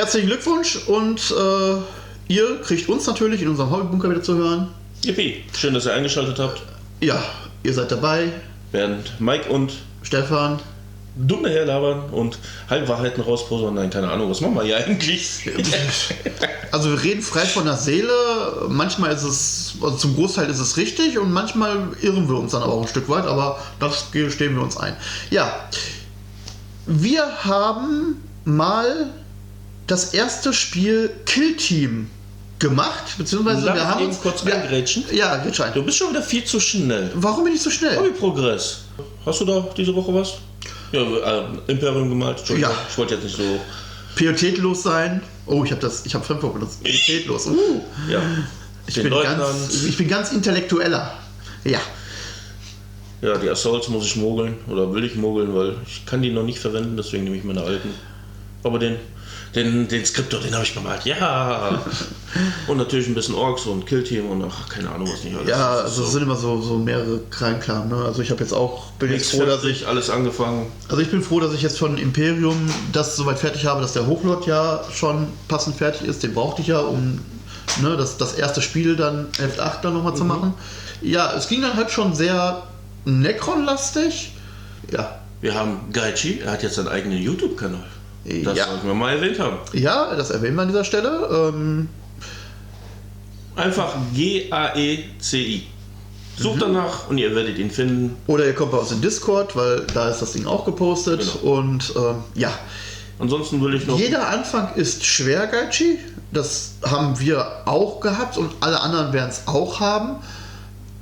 herzlichen Glückwunsch und äh, ihr kriegt uns natürlich in unserem Hobbybunker wieder zu hören. Yippie, schön, dass ihr eingeschaltet habt. Ja, ihr seid dabei. Während Mike und Stefan. dumme herlabern und Halbwahrheiten rausposern. Nein, keine Ahnung, was machen wir hier eigentlich? Also wir reden frei von der Seele. Manchmal ist es, also zum Großteil ist es richtig und manchmal irren wir uns dann aber auch ein Stück weit, aber das gestehen wir uns ein. Ja, wir haben mal das erste Spiel Kill Team gemacht, beziehungsweise Darf wir haben uns kurz wir, eingrätschen? Ja, geht schon. Du bist schon wieder viel zu schnell. Warum bin ich so schnell? Hobbyprogress. Hast du da diese Woche was? Ja, äh, Imperium gemalt. Entschuldigung, Ja. Ich wollte jetzt nicht so. Pietätlos sein. Oh, ich habe das, ich habe Fremdwort benutzt. Pietätlos. Uh, Ja. ich, Den bin Leutnant. ganz, ich bin ganz intellektueller. Ja. Ja, die Assaults muss ich mogeln oder will ich mogeln, weil ich kann die noch nicht verwenden, deswegen nehme ich meine alten. Aber den, den, den Skriptor, den habe ich bemalt. Ja! und natürlich ein bisschen Orks und Killteam und ach, keine Ahnung, was nicht alles. Ja, also es sind immer so, so mehrere Kleinkram. Ne? Also ich habe jetzt auch, bin jetzt froh, dass ich, alles angefangen. also ich bin froh, dass ich jetzt von Imperium das soweit fertig habe, dass der Hochlord ja schon passend fertig ist. Den brauchte ich ja, um ne, das, das erste Spiel dann 11.8 dann nochmal zu machen. Ja, es ging dann halt schon sehr Necron-lastig. Ja, Wir haben Gaichi, er hat jetzt seinen eigenen YouTube-Kanal. Das Ja. sollten wir mal erwähnt haben. ja, das erwähnen wir an dieser Stelle. Ähm, Einfach G-A-E-C-I. Sucht Mhm. danach und ihr werdet ihn finden. oder ihr kommt bei uns in Discord, weil da ist das Ding auch gepostet. Genau. Und ähm, ja, Ansonsten will ich noch. Jeder Anfang ist schwer, Gaichi. Das haben wir auch gehabt und alle anderen werden es auch haben.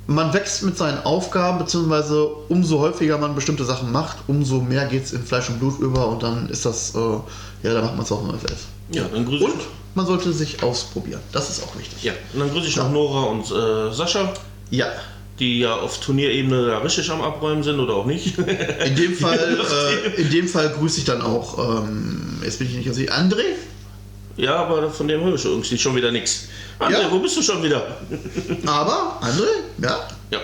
Man wächst mit seinen Aufgaben, beziehungsweise umso häufiger man bestimmte Sachen macht, umso mehr geht es in Fleisch und Blut über und dann ist das, äh, ja, dann macht man es auch im FS. Ja, dann grüße Und ich. man sollte sich ausprobieren. Das ist auch wichtig. Ja, und dann grüße ich noch Nora und äh, Sascha, Ja. die ja auf Turnierebene da richtig am Abräumen sind oder auch nicht. In dem Fall, äh, in dem Fall grüße ich dann auch, ähm, jetzt bin ich nicht ganz sicher, André? Ja, aber von dem höre ich irgendwie schon wieder nichts. André, Ja. wo bist du schon wieder? Aber, André, ja, Ja.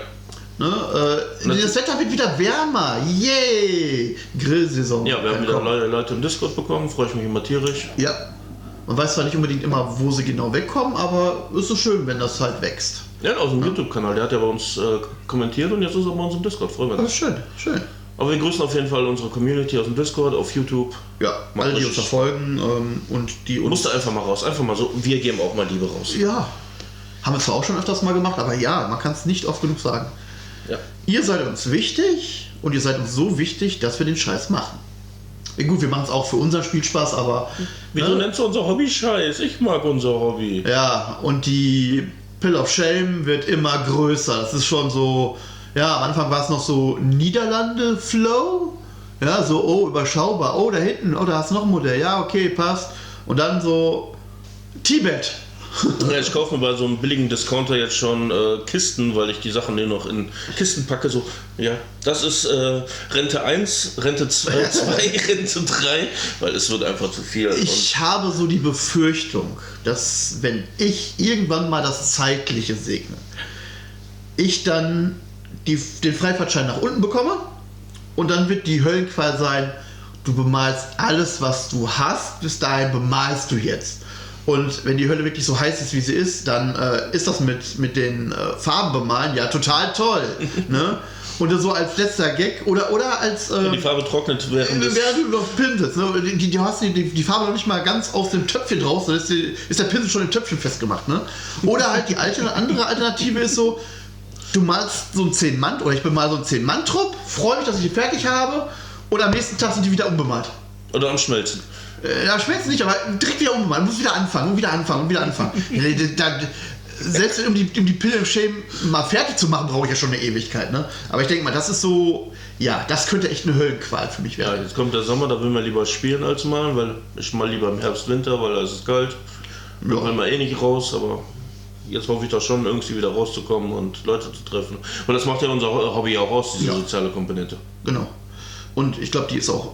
Ne, äh, das Wetter wird wieder wärmer. Yay! Grillsaison. Ja, wir haben wieder neue Leute im Discord bekommen, freue ich mich immer tierisch. Ja. Man weiß zwar nicht unbedingt immer, wo sie genau wegkommen, aber es ist so schön, wenn das halt wächst. Ja, aus dem YouTube-Kanal, der hat ja bei uns äh, kommentiert und jetzt ist er bei uns im Discord, freuen wir Das uns. ist schön, schön. Aber wir grüßen auf jeden Fall unsere Community aus dem Discord, auf YouTube. Ja, alle, die uns verfolgen ähm, und die uns. Musste einfach mal raus, einfach mal so, wir geben auch mal Liebe raus. Ja. Haben wir zwar auch schon öfters mal gemacht, aber ja, man kann es nicht oft genug sagen. Ja. Ihr seid uns wichtig und ihr seid uns so wichtig, dass wir den Scheiß machen. Ja, gut, wir machen es auch für unseren Spielspaß, aber. Wieso ne? nennst du unser Hobby Scheiß? Ich mag unser Hobby. Ja, und die Pill of Shame wird immer größer. Das ist schon so, ja, am Anfang war es noch so Niederlande-Flow. Ja, so, oh, überschaubar. Oh, da hinten, oh, da hast du noch ein Modell. Ja, okay, passt. Und dann so Tibet. Ja, ich kaufe mir bei so einem billigen Discounter jetzt schon äh, Kisten, weil ich die Sachen nur noch in Kisten packe. So, ja, das ist äh, Rente 1, Rente 2, 2 Rente 3, weil es wird einfach zu viel. Ich habe so die Befürchtung, dass wenn ich irgendwann mal das Zeitliche segne, ich dann die, den Freifahrtschein nach unten bekomme und dann wird die Höllenqual sein, du bemalst alles, was du hast, bis dahin bemalst du jetzt. Und wenn die Hölle wirklich so heiß ist, wie sie ist, dann äh, ist das mit, mit den äh, Farben bemalen ja total toll. ne? Und so als letzter Gag oder, oder als. Und ähm, die Farbe trocknet während. Während du noch pinselst, ne? die, die, du hast die, die, die Farbe noch nicht mal ganz aus dem Töpfchen raus, dann ist, die, ist der Pinsel schon im Töpfchen festgemacht. Ne? Oder halt die alte, andere Alternative ist so, du malst so ein 10-Mann, oder ich bemal so einen 10-Mann-Trupp, freue mich, dass ich die fertig habe, und am nächsten Tag sind die wieder unbemalt. Oder am Schmelzen. Äh, Ja, schmerzt nicht, aber direkt wieder umbemalt, muss wieder anfangen, und wieder anfangen, und wieder anfangen. Ja, da, da, selbst um die, um die Pille im Shame mal fertig zu machen, brauche ich ja schon eine Ewigkeit. Ne? Aber ich denke mal, das ist so, ja, das könnte echt eine Höllenqual für mich Ja, werden. jetzt kommt der Sommer, da will man lieber spielen als malen, weil ich mal lieber im Herbst, Winter, weil da ist es kalt. Da Ja. will man eh nicht raus, aber jetzt hoffe ich da schon irgendwie wieder rauszukommen und Leute zu treffen. Und das macht ja unser Hobby auch aus, diese Ja. soziale Komponente. Genau. Und ich glaube, die ist auch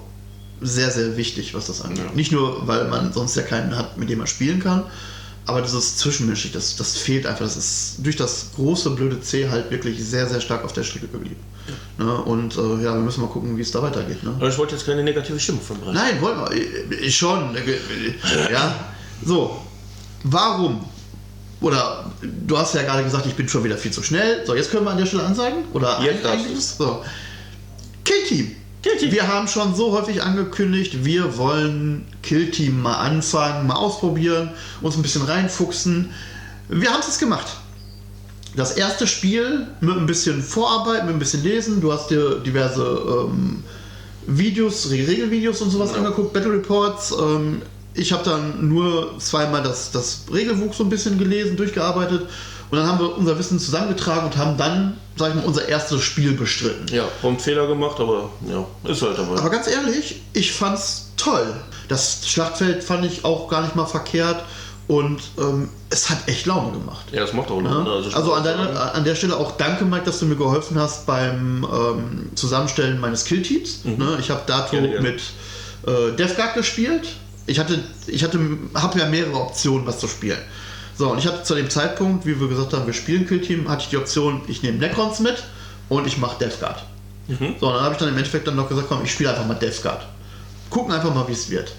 sehr, sehr wichtig, was das angeht. Ja. Nicht nur, weil man sonst ja keinen hat, mit dem man spielen kann, Aber dieses Zwischenmenschliche, das, das fehlt einfach. Das ist durch das große blöde C halt wirklich sehr, sehr stark auf der Strecke geblieben. Ne? Und äh, ja, wir müssen mal gucken, wie es da weitergeht. Ne? Aber ich wollte jetzt keine negative Stimmung verbreiten. Nein, wollen wir. Ich, ich schon. Ja. So. Warum? Oder du hast ja gerade gesagt, ich bin schon wieder viel zu schnell. So, jetzt können wir an der Stelle ansagen? Oder Jetzt darfst eigentlich? So. Killteam. Killteam. Wir haben schon so häufig angekündigt, wir wollen Killteam mal anfangen, mal ausprobieren, uns ein bisschen reinfuchsen. Wir haben es jetzt gemacht. Das erste Spiel mit ein bisschen Vorarbeit, mit ein bisschen Lesen. Du hast dir diverse ähm, Videos, Re- Regelvideos und sowas Ja. angeguckt, Battle Reports. Ähm, ich habe dann nur zweimal das, das Regelbuch so ein bisschen gelesen, durchgearbeitet. Und dann haben wir unser Wissen zusammengetragen und haben dann, sag ich mal, unser erstes Spiel bestritten. Ja, prompt Fehler gemacht, aber ja, ist halt dabei. Aber ganz ehrlich, ich fand's toll. Das Schlachtfeld fand ich auch gar nicht mal verkehrt und ähm, es hat echt Laune gemacht. ja, das macht auch Ja? Laune. Also, an, deiner, an der Stelle auch danke, Mike, dass du mir geholfen hast beim ähm, Zusammenstellen meines Killteams. Ne? Ich habe dato Mhm. Gerne, gerne. mit äh, DevGuard gespielt. Ich hatte, ich hatte, habe ja mehrere Optionen, was zu spielen. So, und ich hatte zu dem Zeitpunkt, wie wir gesagt haben, wir spielen Killteam, hatte ich die Option, ich nehme Necrons mit und ich mache DevGuard. Mhm. So, und dann habe ich dann im Endeffekt dann noch gesagt, komm, ich spiele einfach mal DevGuard. Gucken einfach mal, wie es wird.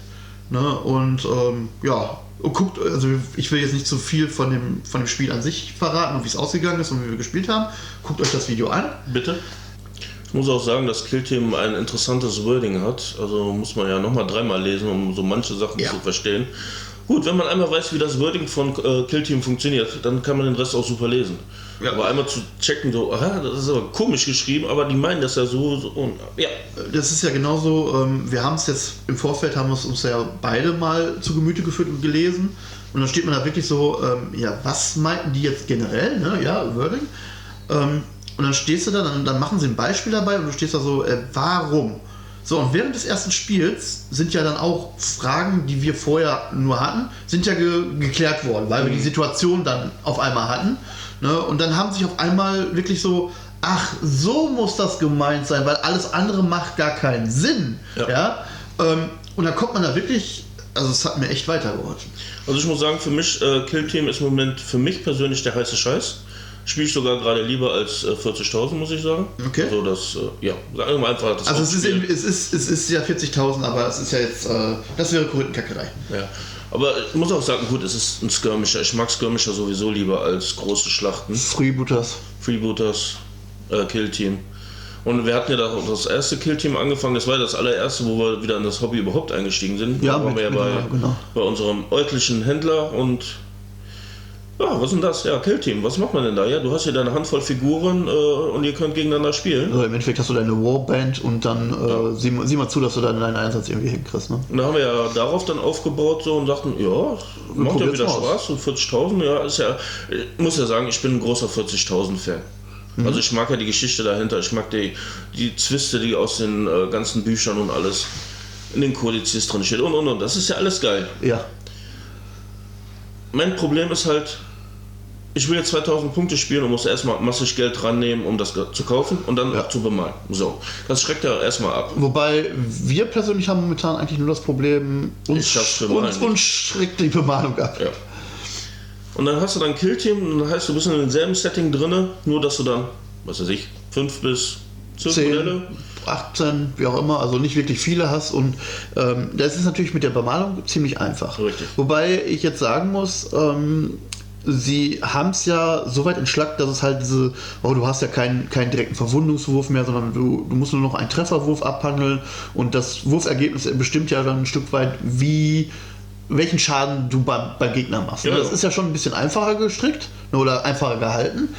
Ne? Und ähm, ja, und guckt, also ich will jetzt nicht zu viel von dem, von dem Spiel an sich verraten und wie es ausgegangen ist und wie wir gespielt haben. Guckt euch das Video an. Bitte? Ich muss auch sagen, dass Killteam ein interessantes Wording hat. Also muss man ja nochmal dreimal lesen, um so manche Sachen Ja. zu verstehen. Gut, wenn man einmal weiß, wie das Wording von äh, Killteam funktioniert, dann kann man den Rest auch super lesen. Ja. Aber einmal zu checken, so, aha, das ist aber komisch geschrieben, aber die meinen das ja so, so und ja. Das ist ja genauso, ähm, wir haben es jetzt im Vorfeld, haben wir es uns ja beide mal zu Gemüte geführt und gelesen. Und dann steht man da wirklich so, ähm, ja, was meinten die jetzt generell, ne? Ja, Wording. Ähm, und dann stehst du da, dann, dann machen sie ein Beispiel dabei und du stehst da so, äh, warum? So, und während des ersten Spiels sind ja dann auch Fragen, die wir vorher nur hatten, sind ja ge geklärt worden, weil wir die Situation dann auf einmal hatten. Ne? Und dann haben sich auf einmal wirklich so, ach, so muss das gemeint sein, weil alles andere macht gar keinen Sinn. Ja. Ja? Ähm, und dann kommt man da wirklich, also es hat mir echt weitergeholfen. Also ich muss sagen, für mich, äh, Killteam ist im Moment für mich persönlich der heiße Scheiß. Spiele ich sogar gerade lieber als äh, 40.000, muss ich sagen. Okay. Also das, äh, ja, sagen wir einfach das Also es ist, es ist, es ist ja 40.000, aber es ist ja jetzt, äh, das wäre Korinthenkackerei. Ja. Aber ich muss auch sagen, gut, es ist ein Skirmisher. Ich mag Skirmisher sowieso lieber als große Schlachten. Freebooters. Freebooters, äh, Killteam. Und wir hatten ja das, das erste Killteam angefangen, das war das allererste, wo wir wieder in das Hobby überhaupt eingestiegen sind. Ja, da waren mit- wir ja bei, genau. bei unserem örtlichen Händler und ja, was ist denn das? Ja, Killteam, was macht man denn da? Ja, du hast hier deine Handvoll Figuren äh, und ihr könnt gegeneinander spielen. Also im Endeffekt hast du deine Warband und dann äh, sieh, sieh mal zu, dass du dann deinen Einsatz irgendwie hinkriegst. Ne? Und da haben wir ja darauf dann aufgebaut so und sagten, ja, macht ja wieder. Spaß, so 40.000, ja, ist ja, ich muss ja sagen, ich bin ein großer 40.000 Fan. Mhm. Also ich mag ja die Geschichte dahinter, ich mag die, die Zwiste, die aus den äh, ganzen Büchern und alles in den Kodizes drin steht und und und, das ist ja alles geil. Ja. Mein Problem ist halt, ich will jetzt 2000 Punkte spielen und muss erstmal massig Geld rannehmen, um das zu kaufen und dann Ja. zu bemalen. So, das schreckt ja erstmal ab. Wobei wir persönlich haben momentan eigentlich nur das Problem, uns, uns, uns schreckt die Bemalung ab. Ja. Und dann hast du dann Killteam und dann heißt du bist in demselben Setting drinne, nur dass du dann, was weiß ich, 5 bis 12 Modelle. 10, 18, wie auch immer, also nicht wirklich viele hast und ähm, das ist natürlich mit der Bemalung ziemlich einfach. Richtig. Wobei ich jetzt sagen muss, ähm, sie haben es ja so weit entschlackt, dass es halt diese, oh, du hast ja keinen, keinen direkten Verwundungswurf mehr, sondern du, du musst nur noch einen Trefferwurf abhandeln und das Wurfergebnis bestimmt ja dann ein Stück weit, wie welchen Schaden du beim, beim Gegner machst. Ja, das ja. ist ja schon ein bisschen einfacher gestrickt ne, oder einfacher gehalten.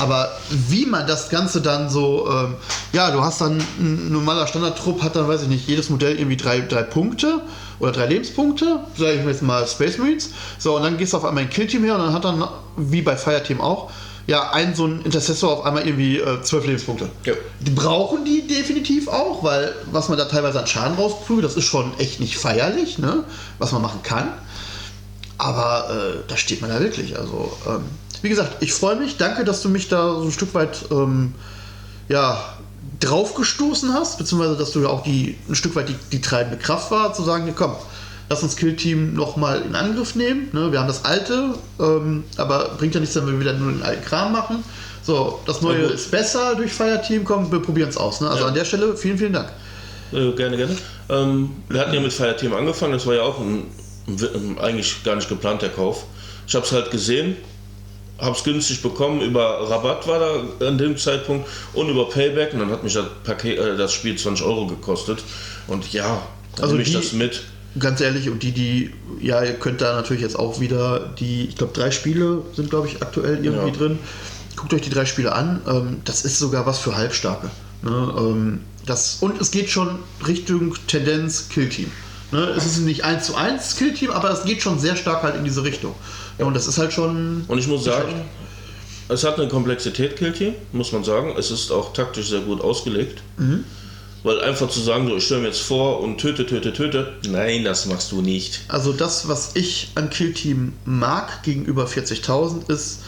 Aber wie man das Ganze dann so, ähm, ja, du hast dann ein normaler Standardtrupp, hat dann, weiß ich nicht, jedes Modell irgendwie drei, drei Punkte oder drei Lebenspunkte, sage ich mir jetzt mal Space Marines. So, und dann gehst du auf einmal ein Killteam her und dann hat dann, wie bei Fireteam auch, ja, ein so ein Intercessor auf einmal irgendwie äh, zwölf Lebenspunkte. Ja. Die brauchen die definitiv auch, weil was man da teilweise an Schaden rausprügelt, das ist schon echt nicht feierlich, ne? was man machen kann. Aber äh, da steht man da wirklich. Also, ähm, wie gesagt, ich freue mich. Danke, dass du mich da so ein Stück weit ähm, ja, draufgestoßen hast, beziehungsweise dass du ja auch die, ein Stück weit die, die treibende Kraft war, zu sagen, komm, lass uns Killteam nochmal in Angriff nehmen. Ne? Wir haben das alte, ähm, aber bringt ja nichts, wenn wir wieder nur den alten Kram machen. So, das neue Ja, ist besser durch Fireteam, komm, wir probieren es aus. Ne? Also Ja. an der Stelle vielen, vielen Dank. Äh, gerne, gerne. Ähm, wir hatten ja mit Fireteam angefangen, das war ja auch ein, ein, eigentlich gar nicht geplanter Kauf. Ich habe es halt gesehen, habe es günstig bekommen, über Rabatt war da an dem Zeitpunkt und über Payback und dann hat mich das, Paket, äh, das Spiel 20 Euro gekostet. Und ja, dann Also nehme ich die- das mit. Ganz ehrlich, und die, die, ja, ihr könnt da natürlich jetzt auch wieder die, ich glaube, drei Spiele sind, glaube ich, aktuell irgendwie Ja. drin. Guckt euch die drei Spiele an. Ähm, das ist sogar was für Halbstarke. Ne? Ähm, das, und es geht schon Richtung Tendenz Killteam. Ne? Es ist nicht 1 zu 1 Killteam, aber es geht schon sehr stark halt in diese Richtung. Ja, und das ist halt schon. Und ich muss sagen, es hat eine Komplexität, Killteam, muss man sagen. Es ist auch taktisch sehr gut ausgelegt. Mhm. Weil einfach zu sagen, so, ich stelle mir jetzt vor und töte, töte, töte, nein, das machst du nicht. Also das, was ich an Killteam mag gegenüber 40.000 ist,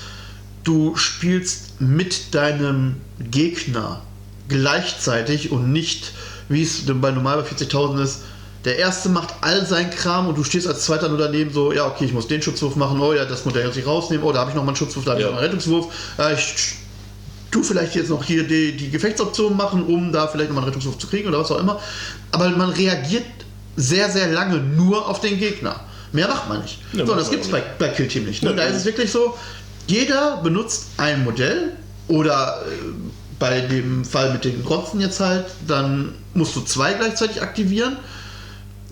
du spielst mit deinem Gegner gleichzeitig und nicht, wie es bei normal bei 40.000 ist, der erste macht all sein Kram und du stehst als zweiter nur daneben so, ja okay, ich muss den Schutzwurf machen, oh ja, das Modell muss ich rausnehmen, oh da habe ich noch mal einen Schutzwurf, da habe ich Ja. noch einen Rettungswurf, ja, ich tu vielleicht jetzt noch hier die, die Gefechtsoption machen, um da vielleicht nochmal einen Rettungswurf zu kriegen oder was auch immer. Aber man reagiert sehr, sehr lange nur auf den Gegner. Mehr macht man nicht. Ja, so, das gibt es bei, bei Killteam nicht. Ne? Ja, da ist es wirklich so, jeder benutzt ein Modell oder äh, bei dem Fall mit den Grotzen jetzt halt, dann musst du zwei gleichzeitig aktivieren.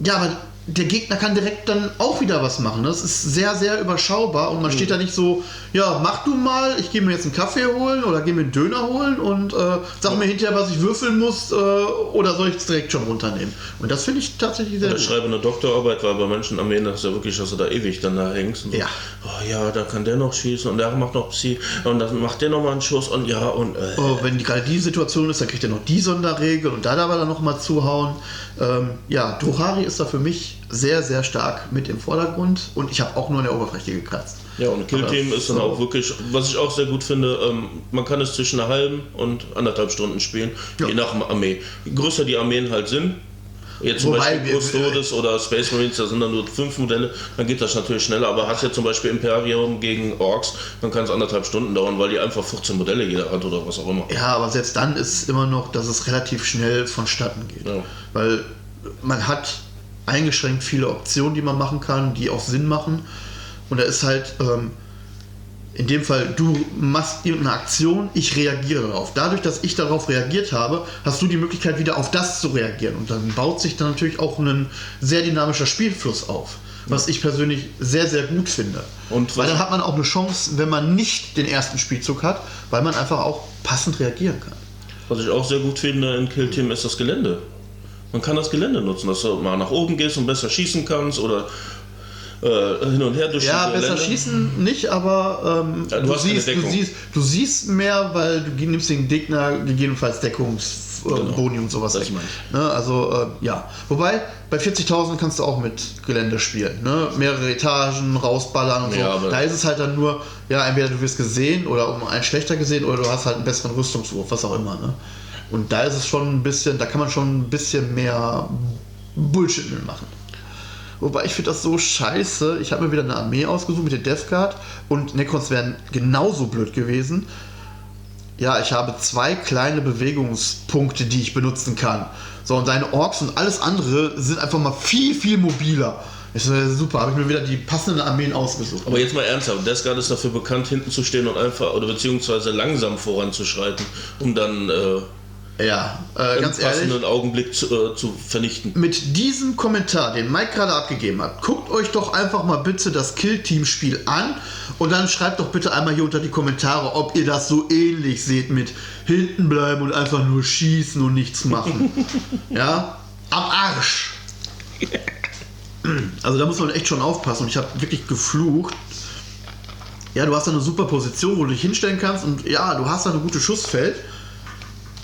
Ja, aber der Gegner kann direkt dann auch wieder was machen. Das ist sehr, sehr überschaubar und man steht da nicht so, ja, mach du mal, ich gehe mir jetzt einen Kaffee holen oder gehe mir einen Döner holen und äh, sag mir hinterher, was ich würfeln muss äh, oder soll ich es direkt schon runternehmen. Und das finde ich tatsächlich sehr Ich schreibe eine Doktorarbeit, weil bei Menschen am Ende ist ja wirklich, dass du da ewig dann da hängst. Und so, Ja. Oh ja, da kann der noch schießen und der macht noch Psi und dann macht der noch mal einen Schuss und ja und äh, Oh, wenn die, gerade die Situation ist, dann kriegt er noch die Sonderregel und da darf er dann noch mal zuhauen. Ähm, ja, Dohari ist da für mich sehr, sehr stark mit im Vordergrund und ich habe auch nur an der Oberfläche gekratzt. Ja, und Killteam ist dann auch wirklich, was ich auch sehr gut finde, ähm, man kann es zwischen einer halben und anderthalb Stunden spielen, Ja. je nach Armee. Je größer die Armeen halt sind, jetzt zum Wobei Beispiel Custodes oder Space Marines, da sind dann nur fünf Modelle, dann geht das natürlich schneller, aber hast ja zum Beispiel Imperium gegen Orks, dann kann es anderthalb Stunden dauern, weil die einfach 14 Modelle jeder hat oder was auch immer. Ja, aber selbst dann ist es immer noch, dass es relativ schnell vonstatten geht. Ja. Weil man hat eingeschränkt viele Optionen, die man machen kann, die auch Sinn machen. Und da ist halt ähm, in dem Fall, du machst irgendeine Aktion, ich reagiere darauf. Dadurch, dass ich darauf reagiert habe, hast du die Möglichkeit, wieder auf das zu reagieren. Und dann baut sich dann natürlich auch ein sehr dynamischer Spielfluss auf. Was ich persönlich sehr, sehr gut finde. Und weil dann hat man auch eine Chance, wenn man nicht den ersten Spielzug hat, weil man einfach auch passend reagieren kann. Was ich auch sehr gut finde in Killteam ist das Gelände. Man kann das Gelände nutzen, dass du mal nach oben gehst und besser schießen kannst oder äh, hin und her durch Ja, besser Gelände. schießen nicht, aber ähm, Ja, du du, siehst, du, siehst, du siehst mehr, weil du nimmst den Gegner gegebenenfalls Deckungsboni äh, Boni und sowas Das weg. Ne, also äh, ja. Wobei, bei 40.000 kannst du auch mit Gelände spielen. Ne? Mehrere Etagen, rausballern und so. Ja, aber- da ist es halt dann nur, ja, entweder du wirst gesehen oder um einen schlechter gesehen oder du hast halt einen besseren Rüstungswurf, was auch immer. Ne? Und da ist es schon ein bisschen, da kann man schon ein bisschen mehr Bullshit mit machen. Wobei ich finde das so scheiße. Ich habe mir wieder eine Armee ausgesucht mit der Death Guard und Necrons wären genauso blöd gewesen. Ja, ich habe zwei kleine Bewegungspunkte, die ich benutzen kann. So, und deine Orks und alles andere sind einfach mal viel, viel mobiler. Ich so, super, habe ich mir wieder die passenden Armeen ausgesucht. Aber jetzt mal ernsthaft, Death Guard ist dafür bekannt, hinten zu stehen und einfach, oder beziehungsweise langsam voranzuschreiten, um dann äh, ja, äh, ganz ehrlich. passenden Augenblick zu, äh, zu vernichten. mit diesem Kommentar, den Mike gerade abgegeben hat, guckt euch doch einfach mal bitte das Kill-Team-Spiel an und dann schreibt doch bitte einmal hier unter die Kommentare, ob ihr das so ähnlich seht mit hinten bleiben und einfach nur schießen und nichts machen. ja? Am Arsch. Also da muss man echt schon aufpassen und ich habe wirklich geflucht. Ja, du hast da eine super Position, wo du dich hinstellen kannst und ja, du hast da eine gute Schussfeld.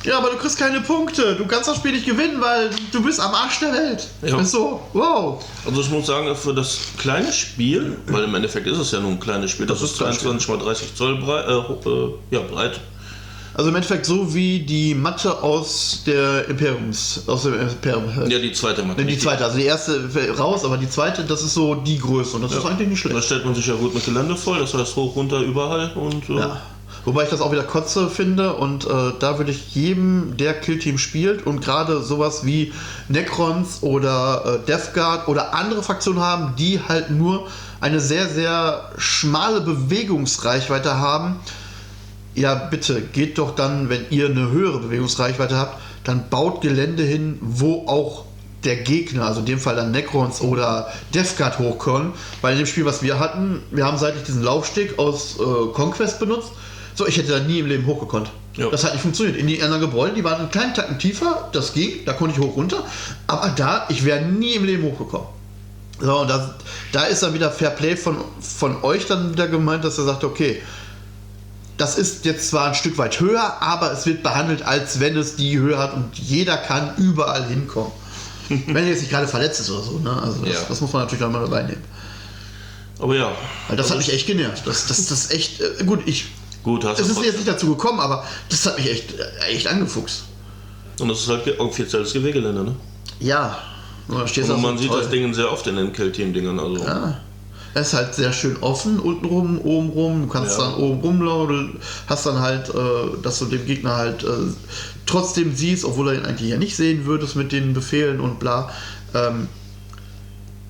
Ja, aber du kriegst keine Punkte. Du kannst das Spiel nicht gewinnen, weil du bist am Arsch der Welt. Ja. Ist so, wow. Also ich muss sagen, für das kleine Spiel, weil im Endeffekt ist es ja nur ein kleines Spiel, das, Das ist ist ein 22 mal 30 Zoll breit, äh, äh, ja, breit. Also im Endeffekt so wie die Matte aus der Imperiums, aus dem Imperium. Ja, die zweite Matte. Nee, die zweite, also die erste raus, aber die zweite, das ist so die Größe und das ist eigentlich nicht Da schlecht. stellt man sich ja gut mit Gelände voll, das heißt hoch, runter, überall und äh, Ja. Wobei ich das auch wieder kotze finde und äh, da würde ich jedem, der Killteam spielt und gerade sowas wie Necrons oder äh, Death Guard oder andere Fraktionen haben, die halt nur eine sehr, sehr schmale Bewegungsreichweite haben, ja bitte, geht doch dann, wenn ihr eine höhere Bewegungsreichweite habt, dann baut Gelände hin, wo auch der Gegner, also in dem Fall dann Necrons oder Death Guard hochkommen. Weil in dem Spiel, was wir hatten, wir haben seitlich diesen Laufsteg aus äh, Conquest benutzt. So, ich hätte da nie im Leben hochgekonnt. Ja. Das hat nicht funktioniert. In die anderen Gebäude, die waren einen kleinen Tacken tiefer, das ging, da konnte ich hoch runter. Aber da, ich wäre nie im Leben hochgekommen. So, und das, da ist dann wieder Fair Play von, von euch dann wieder gemeint, dass er sagt, okay, das ist jetzt zwar ein Stück weit höher, aber es wird behandelt, als wenn es die Höhe hat und jeder kann überall hinkommen. wenn er jetzt nicht gerade verletzt ist oder so, ne? Also das, Ja. das muss man natürlich auch mal dabei nehmen. Aber ja. Weil das hat Also mich echt genervt. Das, das, das echt, äh, gut, ich, Gut, hast es ist jetzt trotzdem. nicht dazu gekommen, aber das hat mich echt, äh, echt angefuchst. Und das ist halt offizielles GW-Gelände, ne? Ja, und Und man so sieht toll. das Ding sehr oft in den Kill-Team-Dingern. Also. Ja. Es ist halt sehr schön offen, unten rum, oben rum. Du kannst Ja. dann oben rumlaufen, du hast dann halt, äh, dass du den Gegner halt äh, trotzdem siehst, obwohl er ihn eigentlich ja nicht sehen würdest mit den Befehlen und bla. Ähm,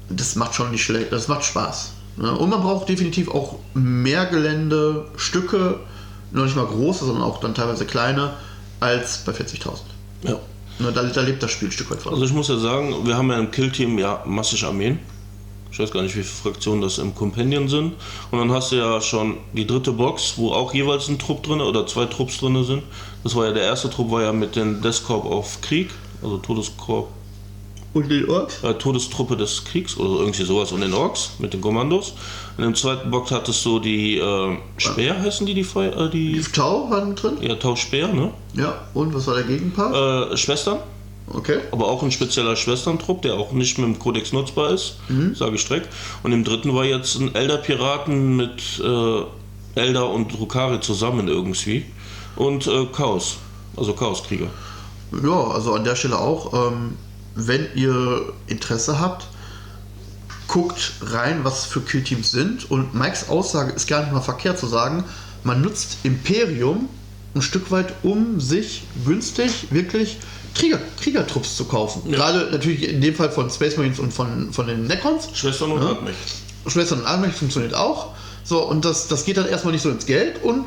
das macht schon nicht schlecht, das macht Spaß. Ne? Und man braucht definitiv auch mehr Gelände, Stücke, noch nicht mal große, sondern auch dann teilweise kleine, als bei 40.000. Ja. Ne, da, da lebt das Spiel ein Stück weit von. Also ich muss ja sagen, wir haben ja im Kill-Team ja massig Armeen. Ich weiß gar nicht, wie viele Fraktionen das im Companion sind. Und dann hast du ja schon die dritte Box, wo auch jeweils ein Trupp drin oder zwei Trupps drin sind. Das war ja der erste Trupp, war ja mit den Death Corps auf Krieg, also Todeskorps Und die Orks? äh, Todestruppe des Kriegs oder irgendwie sowas und den Orks mit den Kommandos. In dem zweiten Box hattest du die äh, Speer, heißen die, die Feuer, äh, die Tau waren mit drin? ja, Tau Speer, ne? Ja, und was war der Gegenpart? Äh, Schwestern, Okay. aber auch ein spezieller Schwesterntrupp, der auch nicht mit dem Kodex nutzbar ist, sage ich direkt. Und im dritten war jetzt ein Elder-Piraten mit äh, Elder und Drukari zusammen irgendwie. Und äh, Chaos, also Chaoskrieger. Ja, also an der Stelle auch, ähm, wenn ihr Interesse habt, guckt rein, was für Killteams sind. Und Mikes Aussage ist gar nicht mal verkehrt zu sagen, man nutzt Imperium ein Stück weit, um sich günstig wirklich Krieger, Kriegertrupps zu kaufen. Ja. Gerade natürlich in dem Fall von Space Marines und von, von den Necrons. Schwestern und Ja. Admech. Schwestern und Armech funktioniert auch. So, und das, das geht dann erstmal nicht so ins Geld und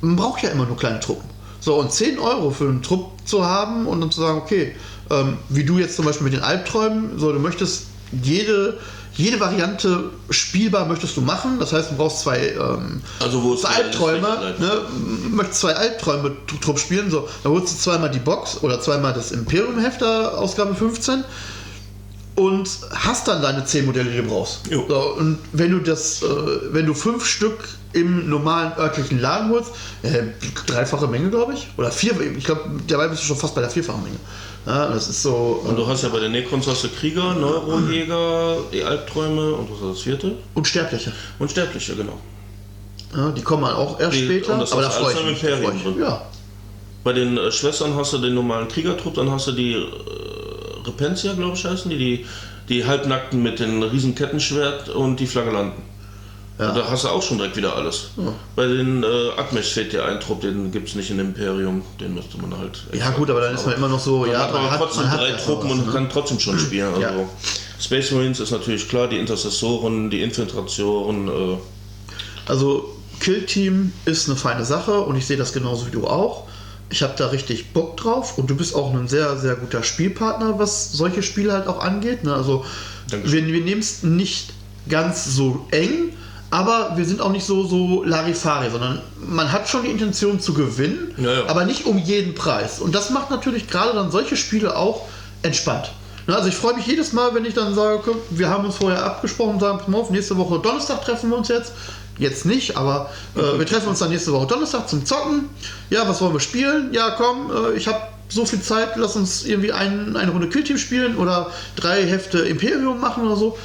man braucht ja immer nur kleine Truppen. So, und 10 Euro für einen Trupp zu haben und dann zu sagen, okay, ähm, wie du jetzt zum Beispiel mit den Albträumen, so, du möchtest jede, jede Variante spielbar möchtest du machen. Das heißt, du brauchst zwei, ähm, Also wo zwei Albträume, ne, möchtest zwei Albträume Tr- Trupp spielen, so, dann holst du zweimal die Box oder zweimal das Imperium-Hefter, Ausgabe 15 und hast dann deine 10 Modelle, die du brauchst. Jo. So, und wenn du das, äh, wenn du fünf Stück im normalen örtlichen Laden holst, äh, dreifache Menge, glaube ich, oder vier, ich glaube, dabei bist du schon fast bei der vierfachen Menge. Ja, das ist so. Und Äh, du hast ja bei den Necrons hast du Krieger, Neurojäger, die Albträume und was war das vierte? Unsterbliche. Und Sterbliche, genau. Ja, die kommen halt auch erst Die- später, und das aber da ist freue alles ich mich. freu ich. Ja. Bei den äh, Schwestern hast du den normalen Kriegertrupp, dann hast du die äh, Repentia, glaube ich, heißen die, die, die Halbnackten mit den riesen Kettenschwert und die Flagellanten. Ja. Und da hast du auch schon direkt wieder alles. Bei den äh, Admesh fehlt dir ein Trupp, den gibt es nicht in Imperium, den müsste man halt. ja, gut, aber dann ist man immer noch so, Man ja, hat aber trotzdem man hat drei ja Truppen sowas, und ne? kann trotzdem schon spielen. Also Ja. Space Marines ist natürlich klar, die Intercessoren, die Infiltration. Äh, Also Kill Team ist eine feine Sache und ich sehe das genauso wie du auch. Ich habe da richtig Bock drauf und du bist auch ein sehr, sehr guter Spielpartner, was solche Spiele halt auch angeht. Ne? Also Dankeschön. wir, wir nehmen es nicht ganz so eng, aber wir sind auch nicht so, so Larifari, sondern man hat schon die Intention zu gewinnen, Ja, ja. aber nicht um jeden Preis. Und das macht natürlich gerade dann solche Spiele auch entspannt. Ne, Also ich freue mich jedes Mal, wenn ich dann sage, wir haben uns vorher abgesprochen sagen, pass mal auf, nächste Woche Donnerstag treffen wir uns jetzt. Jetzt nicht, aber äh, wir treffen uns dann nächste Woche Donnerstag zum Zocken. Ja, was wollen wir spielen? Ja, komm, äh, ich habe so viel Zeit, lass uns irgendwie ein, eine Runde Killteam spielen oder drei Hefte Imperium machen oder so.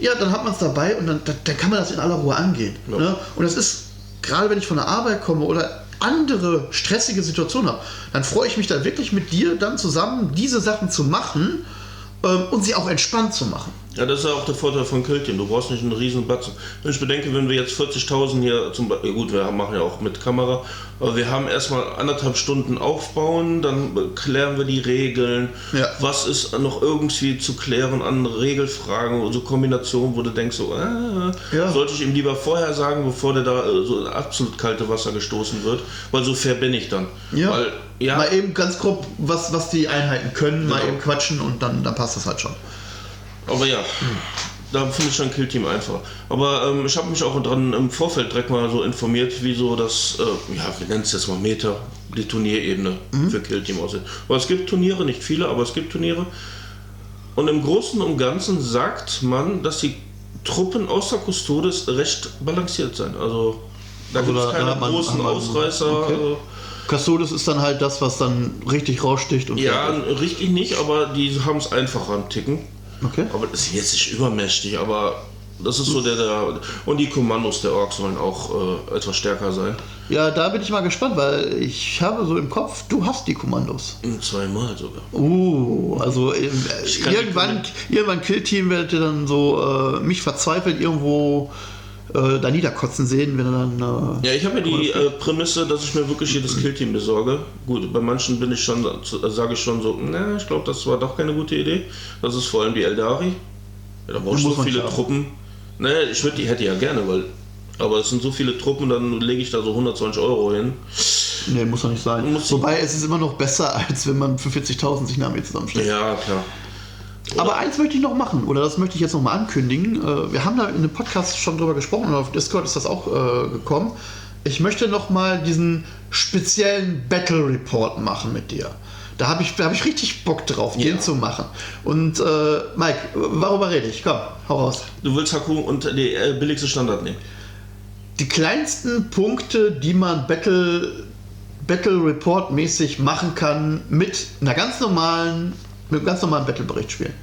Ja, dann hat man es dabei und dann, dann, dann kann man das in aller Ruhe angehen. Ja. Ne? Und das ist, gerade wenn ich von der Arbeit komme oder andere stressige Situation habe, dann freue ich mich da wirklich mit dir dann zusammen diese Sachen zu machen ähm, und sie auch entspannt zu machen. Ja, das ist ja auch der Vorteil von Killteam. Du brauchst nicht einen riesen Batzen. Wenn ich bedenke, wenn wir jetzt 40.000 hier zum Beispiel, gut, wir machen ja auch mit Kamera, aber wir haben erstmal anderthalb Stunden aufbauen, dann klären wir die Regeln. Ja. Was ist noch irgendwie zu klären an Regelfragen oder so Kombinationen, wo du denkst, so, äh, Ja. sollte ich ihm lieber vorher sagen, bevor der da äh, so in absolut kalte Wasser gestoßen wird, weil so fair bin ich dann. Ja. Weil, ja, Mal eben ganz grob, was, was die Einheiten können, mal Genau. eben quatschen und dann, dann passt das halt schon. Aber ja, da finde ich dann Killteam einfach. Aber ähm, ich habe mich auch dran im Vorfeld direkt mal so informiert, wie so das, äh, ja, wir nennen es jetzt mal Meter, die Turnierebene für Killteam aussieht. Aber es gibt Turniere, nicht viele, aber es gibt Turniere. Und im Großen und Ganzen sagt man, dass die Truppen außer Custodes recht balanciert sein. Also da Also gibt es keine man- großen man- Ausreißer. okay. äh, Custodes ist dann halt das, was dann richtig raussticht und Ja, fertig. richtig nicht, aber die haben es einfacher am Ticken. Okay. Aber das ist jetzt nicht übermächtig, aber das ist so der, der. Und die Kommandos der Orks sollen auch äh, etwas stärker sein. Ja, da bin ich mal gespannt, weil ich habe so im Kopf, du hast die Kommandos. Zweimal sogar. Uh, also die irgendwann, irgendwann Killteam werdet ihr dann so äh, mich verzweifelt irgendwo äh, da niederkotzen sehen, wenn er dann. Äh, Ja, ich habe ja die äh, Prämisse, dass ich mir wirklich jedes Killteam besorge. Gut, bei manchen bin ich schon, äh, sage ich schon so, na, ich glaube, das war doch keine gute Idee. Das ist vor allem die Eldari. Ja, da brauchst du so viele. Truppen. Ne, ich würde die hätte ja gerne, weil. Aber es sind so viele Truppen, dann lege ich da so 120 Euro hin. nee, muss doch nicht sein. Muss- Wobei es ist immer noch besser, als wenn man für 40.000 sich eine Armee zusammenstellt. Ja, klar. Aber eins möchte ich noch machen, oder das möchte ich jetzt noch mal ankündigen. Äh, Wir haben da in dem Podcast schon drüber gesprochen und auf Discord ist das auch äh, gekommen. Ich möchte noch mal diesen speziellen Battle Report machen mit dir. Da habe ich, da hab ich richtig Bock drauf, Ja. den zu machen. Und äh, Mike, worüber rede ich? Komm, hau raus. Du willst Haku und die äh, billigste Standard nehmen. Die kleinsten Punkte, die man Battle, Battle Report mäßig machen kann mit einer ganz normalen, mit einem ganz normalen Battle-Bericht spielen.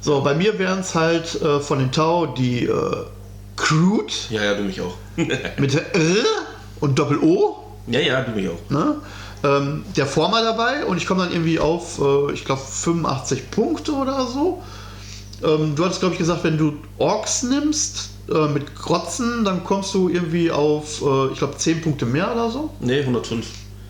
So, bei mir wären es halt äh, von den Tau die äh, Crude Ja, ja, du mich auch. mit R und Doppel-O. ja, ja, du mich auch. Ne? Ähm, der Former dabei und ich komme dann irgendwie auf, äh, ich glaube, 85 Punkte oder so. Ähm, du hattest, glaube ich, gesagt, wenn du Orks nimmst äh, mit Grotzen, dann kommst du irgendwie auf, äh, ich glaube, 10 Punkte mehr oder so. Nee, 105.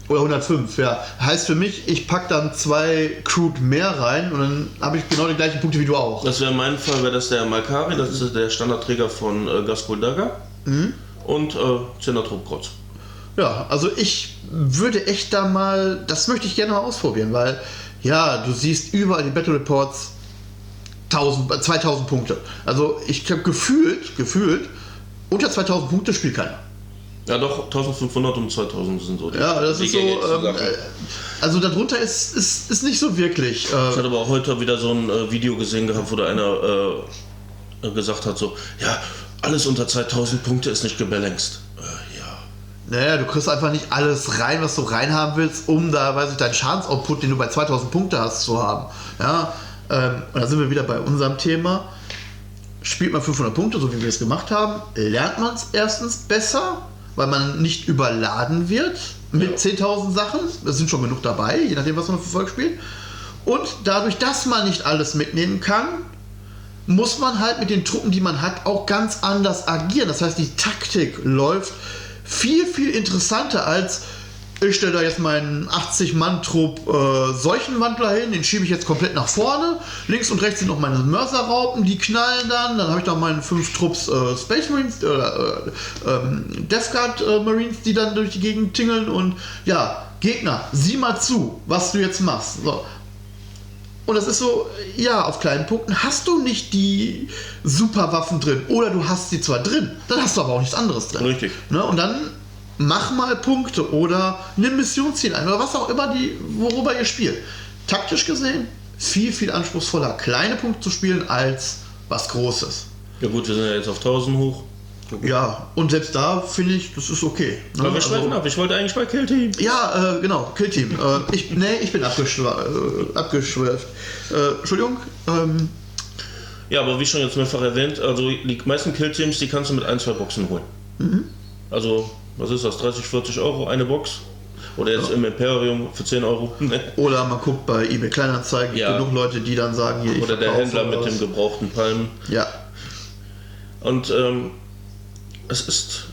Oder 105, ja. Heißt für mich, ich packe dann zwei Crude mehr rein und dann habe ich genau die gleichen Punkte wie du auch. Das wäre in meinem Fall, wäre das der Malkari, das ist der Standardträger von äh, Gaskul Daga. Und äh, Zenatrup Krotz. Ja, also ich würde echt da mal, das möchte ich gerne mal ausprobieren, weil ja, du siehst überall die Battle Reports 1000, äh, 2000 Punkte. Also ich habe gefühlt, gefühlt, unter 2000 Punkte spielt keiner. Ja, doch, 1500 und 2000 sind so Ja, das ist so, ähm, äh, also darunter ist, ist, ist nicht so wirklich. Ich Äh, hatte aber auch heute wieder so ein äh, Video gesehen gehabt, wo da einer äh, gesagt hat, so, ja, alles unter 2000 Punkte ist nicht gebalanced. Äh, ja. naja, du kriegst einfach nicht alles rein, was du reinhaben willst, um da, weiß ich, deinen Schadensoutput, den du bei 2000 Punkte hast, zu haben. Ja, ähm, und da sind wir wieder bei unserem Thema. Spielt man 500 Punkte, so wie wir es gemacht haben, lernt man es erstens besser, weil man nicht überladen wird mit 10.000 Sachen. Es sind schon genug dabei, je nachdem, was man für Volk spielt. Und dadurch, dass man nicht alles mitnehmen kann, muss man halt mit den Truppen, die man hat, auch ganz anders agieren. Das heißt, die Taktik läuft viel, viel interessanter als ich stelle da jetzt meinen 80-Mann-Trupp äh, Seuchenwandler hin, den schiebe ich jetzt komplett nach vorne. Links und rechts sind noch meine Mörserraupen, die knallen dann. Dann habe ich noch meine fünf Trupps äh, Space Marines oder äh, ähm, Death Guard äh, Marines, die dann durch die Gegend tingeln. Und ja, Gegner, sieh mal zu, was du jetzt machst. So. Und das ist so, ja, auf kleinen Punkten hast du nicht die Superwaffen drin. Oder du hast sie zwar drin, dann hast du aber auch nichts anderes drin. Richtig. Ne? Und dann mach mal Punkte oder nimm Missionsziel ein oder was auch immer, die, worüber ihr spielt. Taktisch gesehen viel, viel anspruchsvoller, kleine Punkte zu spielen als was Großes. Ja gut, wir sind ja jetzt auf 1000 hoch. Ja, und selbst da finde ich, das ist okay. Ne? Aber wir Also- schweifen ab. Ich wollte eigentlich bei Kill-Team. Ja, äh, genau, Killteam. Äh, ich, nee, ich bin abgeschwa äh, abgeschweift. Äh, Entschuldigung. Ähm, Ja, aber wie schon jetzt mehrfach erwähnt, also die meisten Kill-Teams, die kannst du mit ein, zwei Boxen holen. Also was ist das, 30, 40 Euro eine Box. Oder jetzt im Imperium für 10 Euro. Oder man guckt bei eBay Kleinanzeigen, Ja. genug Leute, die dann sagen, hier, ich Oder der Händler mit dem gebrauchten Palmen. Ja, Und ähm, es ist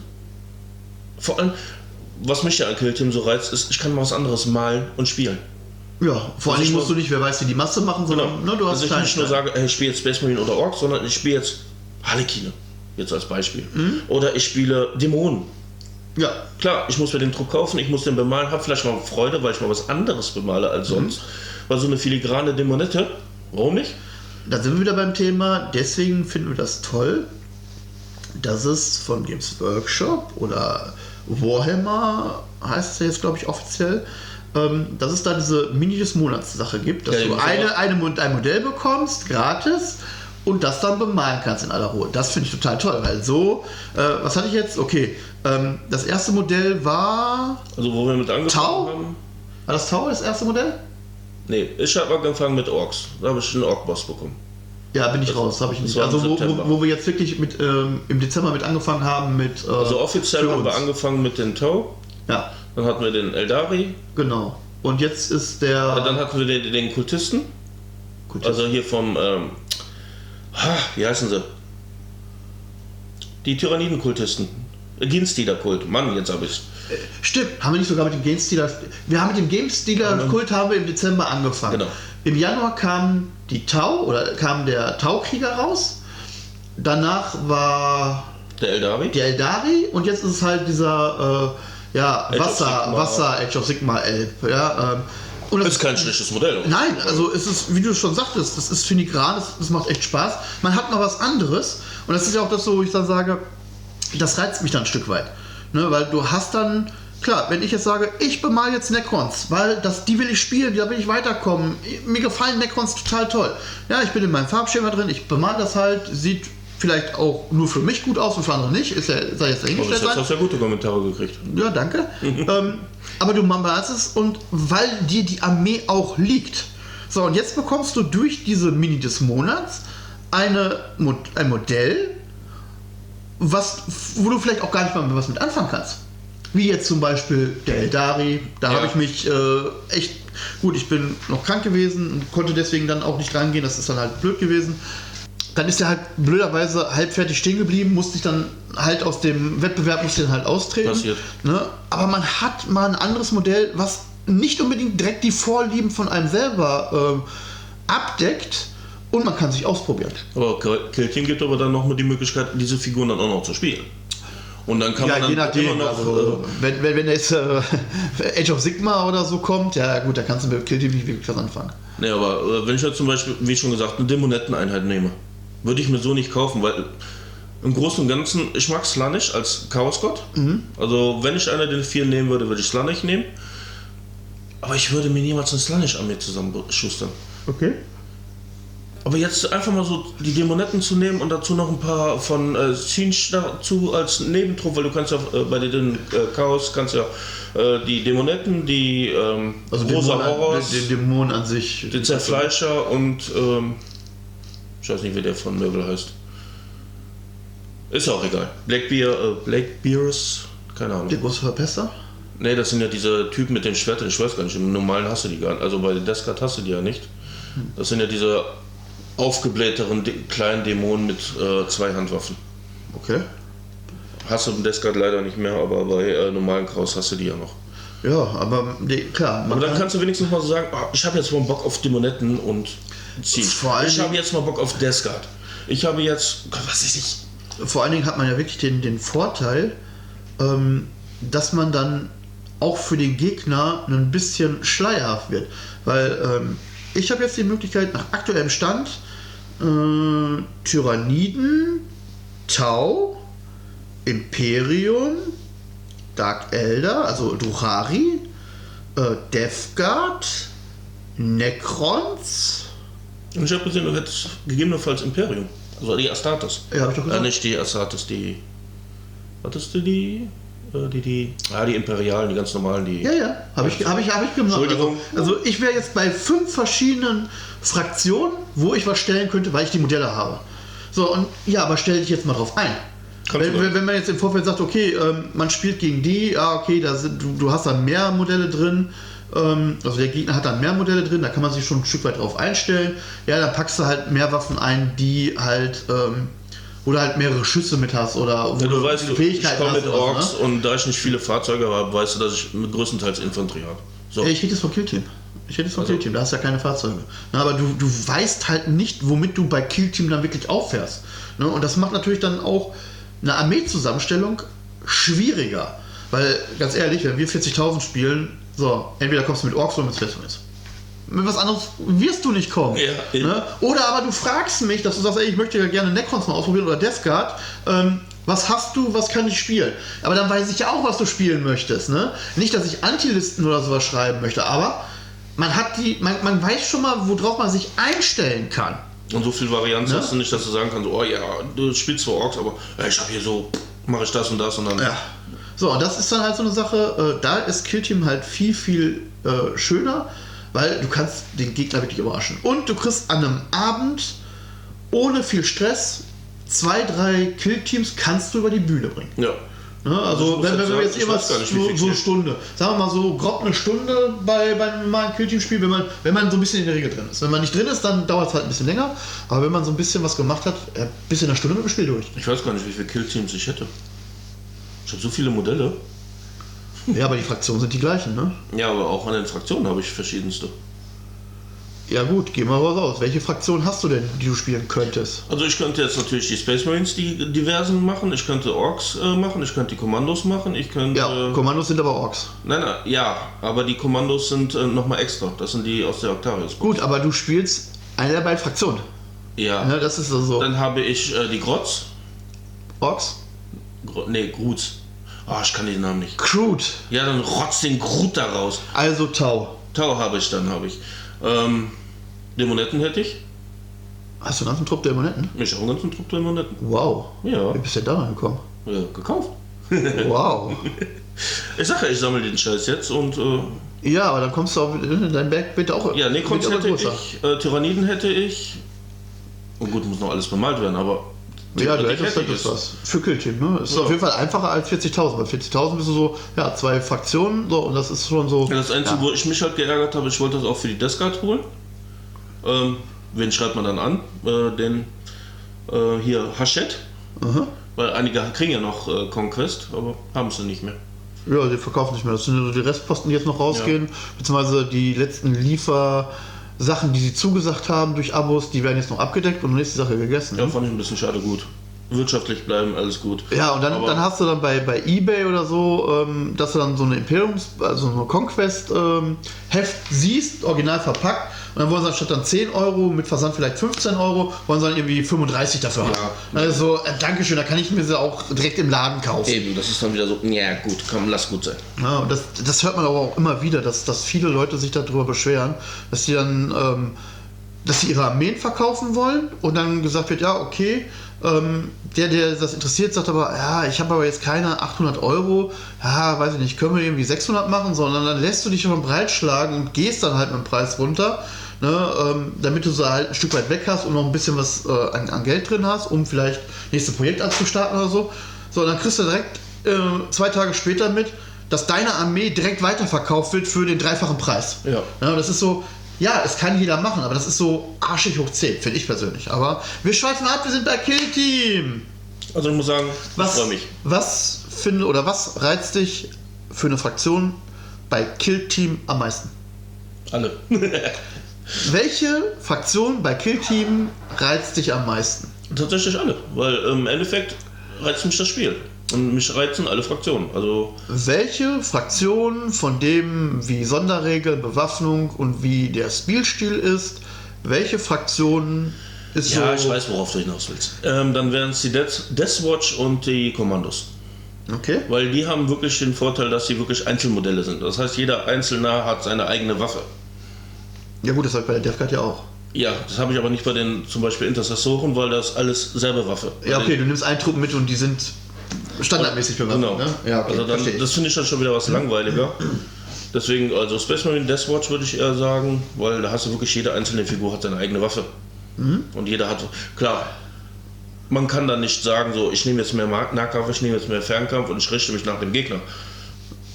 vor allem, was mich ja an Kill Team so reizt, ist, ich kann mal was anderes malen und spielen. ja. Vor allem musst du nicht, wer weiß, wie die Masse machen, sondern ne, du hast also ich nicht nur sage, ich spiele jetzt Space Marine oder Orks, sondern ich spiele jetzt Harlekine. Jetzt als Beispiel. Mhm. Oder ich spiele Dämonen. Ja, Klar, ich muss mir den Druck kaufen, ich muss den bemalen, habe vielleicht mal Freude, weil ich mal was anderes bemale als Mhm. sonst. Weil so eine filigrane Dämonette, warum nicht? da sind wir wieder beim Thema. Deswegen finden wir das toll, dass es von Games Workshop oder Warhammer heißt es ja jetzt, glaube ich, offiziell, ähm, dass es da diese Mini des Monats Sache gibt, dass Ja, du eine, eine, ein Modell bekommst, gratis. Und das dann bemalen kannst in aller Ruhe. Das finde ich total toll, weil so, äh, was hatte ich jetzt? Okay, ähm, das erste Modell war. Also wo wir mit angefangen Tau? haben. War das Tau das erste Modell? Nee, ich habe angefangen mit Orks. Da habe ich einen Ork-Boss bekommen. Ja, bin ich raus, habe ich das nicht. Also wo, wo, wir jetzt wirklich mit ähm, im Dezember mit angefangen haben mit. Äh, Also offiziell haben wir angefangen mit den Tau, Ja, dann hatten wir den Eldari, genau. Und jetzt ist der. dann hatten wir den, den Kultisten, Gut, also hier vom, ähm, wie heißen sie? Die Tyranniden-Kultisten. Ginstealer-Kult. Mann, jetzt habe ich Stimmt, haben wir nicht sogar mit dem Game Stealer. Wir haben mit dem Game Stealer Kult haben wir im Dezember angefangen. Genau. Im Januar kam die Tau oder kam der Taukrieger raus. Danach war Der Eldari. die Eldari und jetzt ist es halt dieser äh, ja, Age Wasser. Wasser Age of Sigma Elb. Ja, ähm, und Das ist kein schlechtes Modell. Nein, also es ist, wie du schon sagtest, das ist filigran, das, das macht echt Spaß. Man hat mal was anderes und das ist ja auch das, so, wo ich dann sage, das reizt mich dann ein Stück weit. Ne, weil du hast dann, klar, wenn ich jetzt sage, ich bemal jetzt Necrons, weil das, die will ich spielen, da will ich weiterkommen. Mir gefallen Necrons total toll. Ja, ich bin in meinem Farbschema drin, ich bemal das halt, sieht vielleicht auch nur für mich gut aus und für andere nicht, ist ja, sei jetzt Aber dahingestellt jetzt sein. hast du ja gute Kommentare gekriegt. Ja, danke. ähm, aber du malst es und weil dir die Armee auch liegt. So, und jetzt bekommst du durch diese Mini des Monats eine, ein Modell, was, wo du vielleicht auch gar nicht mal was mit anfangen kannst. Wie jetzt zum Beispiel der Eldari. Da Ja. habe ich mich äh, echt. Gut, ich bin noch krank gewesen und konnte deswegen dann auch nicht rangehen. Das ist dann halt blöd gewesen. Dann ist er halt blöderweise halbfertig stehen geblieben, musste ich dann halt aus dem Wettbewerb musste dann halt austreten. Passiert. Ne? Aber man hat mal ein anderes Modell, was nicht unbedingt direkt die Vorlieben von einem selber ähm, abdeckt und man kann sich ausprobieren. Aber Kill Team gibt aber dann noch mal die Möglichkeit, diese Figuren dann auch noch zu spielen. Und dann kann Ja, man dann je nachdem. immer noch. also, wenn, wenn, wenn jetzt äh, Age of Sigma oder so kommt, ja gut, da kannst du mit Kill Team nicht wirklich was anfangen. äh, nee, aber äh, wenn ich jetzt zum Beispiel, wie schon gesagt, eine Dämonetteneinheit nehme, würde ich mir so nicht kaufen, weil im Großen und Ganzen, ich mag Slanish als Chaosgott. Also, wenn ich einer den vier nehmen würde, würde ich Slanish nehmen. Aber ich würde mir niemals eine Slanish-Armee zusammenschustern. Okay. Aber jetzt einfach mal so die Dämonetten zu nehmen und dazu noch ein paar von äh, Sinch dazu als Nebentrupp, weil du kannst ja äh, bei den äh, Chaos kannst ja äh, die Dämonetten, die ähm, Also Rosa Dämon, Horrors, den, den Dämon an sich. den Zerfleischer und ähm, ich weiß nicht, wie der von Möbel heißt. Ist auch egal. Blackbeard, äh, Blackbears, keine Ahnung. Der große Verpester? Ne, das sind ja diese Typen mit den Schwertern, ich weiß gar nicht, im normalen hast du die gar nicht. Also bei Descart hast du die ja nicht. Das sind ja diese aufgeblähteren kleinen Dämonen mit äh, zwei Handwaffen. Okay. Hast du im Descart leider nicht mehr, aber bei äh, normalen Kraus hast du die ja noch. Ja, aber nee, klar. Aber dann kann, kannst du wenigstens mal so sagen, ah, ich habe jetzt mal Bock auf Dämonetten und ziehen. Vor allen Ich habe jetzt mal Bock auf Descart. Ich habe jetzt, Gott, was weiß ich, vor allen Dingen hat man ja wirklich den, den Vorteil, ähm, dass man dann auch für den Gegner ein bisschen schleierhaft wird. Weil ähm, ich habe jetzt die Möglichkeit, nach aktuellem Stand äh, Tyranniden, Tau, Imperium, Dark Elder, also Duhari, äh, Death Guard, Necrons. Und ich habe gesehen, du hättest gegebenenfalls Imperium. Also die Astartes. Ja, hab ich doch Äh, gesagt. nicht die Astartes, die. Hattest du die? Äh, Die, die. Ah, die Imperialen, die ganz normalen, die. Ja, ja, habe ich, hab ich, hab ich gemacht. Entschuldigung. Also, also ich wäre jetzt bei fünf verschiedenen Fraktionen, wo ich was stellen könnte, weil ich die Modelle habe. So, und ja, aber stell dich jetzt mal drauf ein. Wenn, wenn, wenn man jetzt im Vorfeld sagt, okay, ähm, man spielt gegen die, ja, okay, da sind, du, du hast dann mehr Modelle drin, ähm, also der Gegner hat dann mehr Modelle drin, da kann man sich schon ein Stück weit drauf einstellen. Ja, dann packst du halt mehr Waffen ein, die halt, ähm, wo du halt mehrere Schüsse mit hast oder wo Ja, du weißt, du, ich Fähigkeiten komme hast. mit Orks ne? und da ich nicht viele Fahrzeuge habe, weißt du, dass ich größtenteils Infanterie habe. So. Ich rede jetzt von Killteam. Ich rede jetzt von Also- Killteam, da hast du ja keine Fahrzeuge. Na, aber du, du weißt halt nicht, womit du bei Killteam dann wirklich auffährst. Ne? Und das macht natürlich dann auch eine Armeezusammenstellung schwieriger. Weil, ganz ehrlich, wenn wir 40.000 spielen, so, entweder kommst du mit Orks oder mit Specimens. Mit was anderes wirst du nicht kommen. Ja, ne? Oder aber du fragst mich, dass du sagst, ey, ich möchte ja gerne Necrons mal ausprobieren oder Death Guard. Ähm, was hast du, was kann ich spielen? Aber dann weiß ich ja auch, was du spielen möchtest. Ne? Nicht, dass ich Antilisten oder sowas schreiben möchte, aber man hat die, man, man weiß schon mal, worauf man sich einstellen kann. Und so viel Varianz Ne? hast du nicht, dass du sagen kannst, oh ja, du spielst zwar Orks, aber ja, ich habe hier so, mache ich das und das und dann. Ja. So, und das ist dann halt so eine Sache, äh, da ist Killteam halt viel, viel äh, schöner, weil du kannst den Gegner wirklich überraschen. Und du kriegst an einem Abend ohne viel Stress zwei, drei Killteams kannst du über die Bühne bringen. Ja. Ne? Also, Also wenn, wenn wir jetzt irgendwas so, so eine Stunde, sagen wir mal so grob eine Stunde bei, bei einem normalen Killteam-Spiel, wenn man, wenn man so ein bisschen in der Regel drin ist. Wenn man nicht drin ist, dann dauert es halt ein bisschen länger, aber wenn man so ein bisschen was gemacht hat, ja, bis in einer Stunde mit dem Spiel durch. Ich weiß gar nicht, wie viele Killteams ich hätte. Ich habe so viele Modelle. Ja, aber die Fraktionen sind die gleichen, ne? Ja, aber auch an den Fraktionen habe ich verschiedenste. Ja gut, geh mal raus. Welche Fraktion hast du denn, die du spielen könntest? Also ich könnte jetzt natürlich die Space Marines, die diversen machen. Ich könnte Orks äh, machen. Ich könnte die Kommandos machen. Ich könnte. Ja, Kommandos sind aber Orks. nein, nein, ja, aber die Kommandos sind äh, nochmal extra. Das sind die aus der Octarius. Gut, aber du spielst eine der beiden Fraktionen. Ja. Ne, das ist also so. Dann habe ich äh, die Grotz. Orks? Gro nee, Gruz. Ah, ich kann den Namen nicht. Crude. Ja, dann rotz den Grut da raus. Also Tau. Tau habe ich, dann habe ich. Ähm, Dämonetten hätte ich. Hast du einen ganzen Trupp der Monetten? Ich auch einen ganzen Trupp Dämonetten. Wow. Ja. Wie bist du denn da gekommen? ja, gekauft. Wow. Ich sage ja, ich sammle den Scheiß jetzt und äh, ja, aber dann kommst du auch, dein Berg wird auch ja, Necrons hätte größer. ich, äh, Tyranniden hätte ich. Und gut, muss noch alles bemalt werden, aber. Ja, du die hättest, jetzt. was. Für Killteam, ne? Ist Ja. auf jeden Fall einfacher als 40.000. Bei 40.000 bist du so, ja, zwei Fraktionen, so, und das ist schon so. Ja, das Einzige, Ja. wo ich mich halt geärgert habe, ich wollte das auch für die Guard holen. Ähm, wen schreibt man dann an? Äh, den äh, hier Hachette. Aha. Weil einige kriegen ja noch äh, Conquest, aber haben sie nicht mehr. Ja, die verkaufen nicht mehr. Das sind nur die Restposten, die jetzt noch rausgehen, beziehungsweise die letzten Liefersachen, die sie zugesagt haben durch Abos, die werden jetzt noch abgedeckt und dann ist die Sache gegessen. Ja, fand ich ein bisschen schade gut. Wirtschaftlich bleiben, alles gut. Ja, und dann, dann hast du dann bei, bei Ebay oder so, ähm, dass du dann so eine Imperiums-, also eine Conquest-Heft siehst, original verpackt. Und dann wollen sie anstatt dann 10 Euro, mit Versand vielleicht 15 Euro, wollen sie dann irgendwie 35 dafür haben. Also, äh, Dankeschön, da kann ich mir sie auch direkt im Laden kaufen. Eben, das ist dann wieder so, ja gut, komm, lass gut sein. Ja, und das, das hört man aber auch immer wieder, dass, dass viele Leute sich darüber beschweren, dass sie dann, ähm, dass sie ihre Armeen verkaufen wollen und dann gesagt wird, ja, okay, ähm, der, der das interessiert, sagt aber, ja, ich habe aber jetzt keine 800 Euro, ja, weiß ich nicht, können wir irgendwie 600 machen, sondern dann lässt du dich schon breitschlagen und gehst dann halt mit dem Preis runter, ne, ähm, damit du sie halt ein Stück weit weg hast und noch ein bisschen was äh, an, an Geld drin hast, um vielleicht nächste Projekt anzustarten oder so. So, dann kriegst du direkt äh, zwei Tage später mit, dass deine Armee direkt weiterverkauft wird für den dreifachen Preis. Ja. ja das ist so, ja, es kann jeder machen, aber das ist so arschig hoch 10, finde ich persönlich. Aber wir schweifen ab, wir sind bei Kill Team. Also ich muss sagen, Was, ich freue mich. was finde oder was reizt dich für eine Fraktion bei Kill Team am meisten? Alle. Welche Fraktion bei Kill Team reizt dich am meisten? Tatsächlich alle, weil im Endeffekt reizt mich das Spiel. Und mich reizen alle Fraktionen. Also, Welche Fraktion von dem, wie Sonderregeln, Bewaffnung und wie der Spielstil ist, welche Fraktion ist ja, so. ich weiß, worauf du hinaus willst. Ähm, dann wären es die Death, Deathwatch und die Kommandos. Okay. Weil die haben wirklich den Vorteil, dass sie wirklich Einzelmodelle sind. Das heißt, jeder Einzelne hat seine eigene Waffe. Ja gut, das habe ich bei der Death Guard ja auch. Ja, das habe ich aber nicht bei den zum Beispiel Intercessoren, weil das alles selbe Waffe. Ja, Bei okay, den- du nimmst einen Truppen mit und die sind standardmäßig bewaffnet, Genau. ne? Ja, okay, also dann, verstehe ich. das finde ich dann schon wieder was langweiliger. Deswegen, also Space Marine Deathwatch würde ich eher sagen, weil da hast du wirklich jede einzelne Figur hat seine eigene Waffe. Mhm. Und jeder hat, klar, man kann dann nicht sagen, so, ich nehme jetzt mehr Nahkampf, ich nehme jetzt mehr Fernkampf und ich richte mich nach dem Gegner.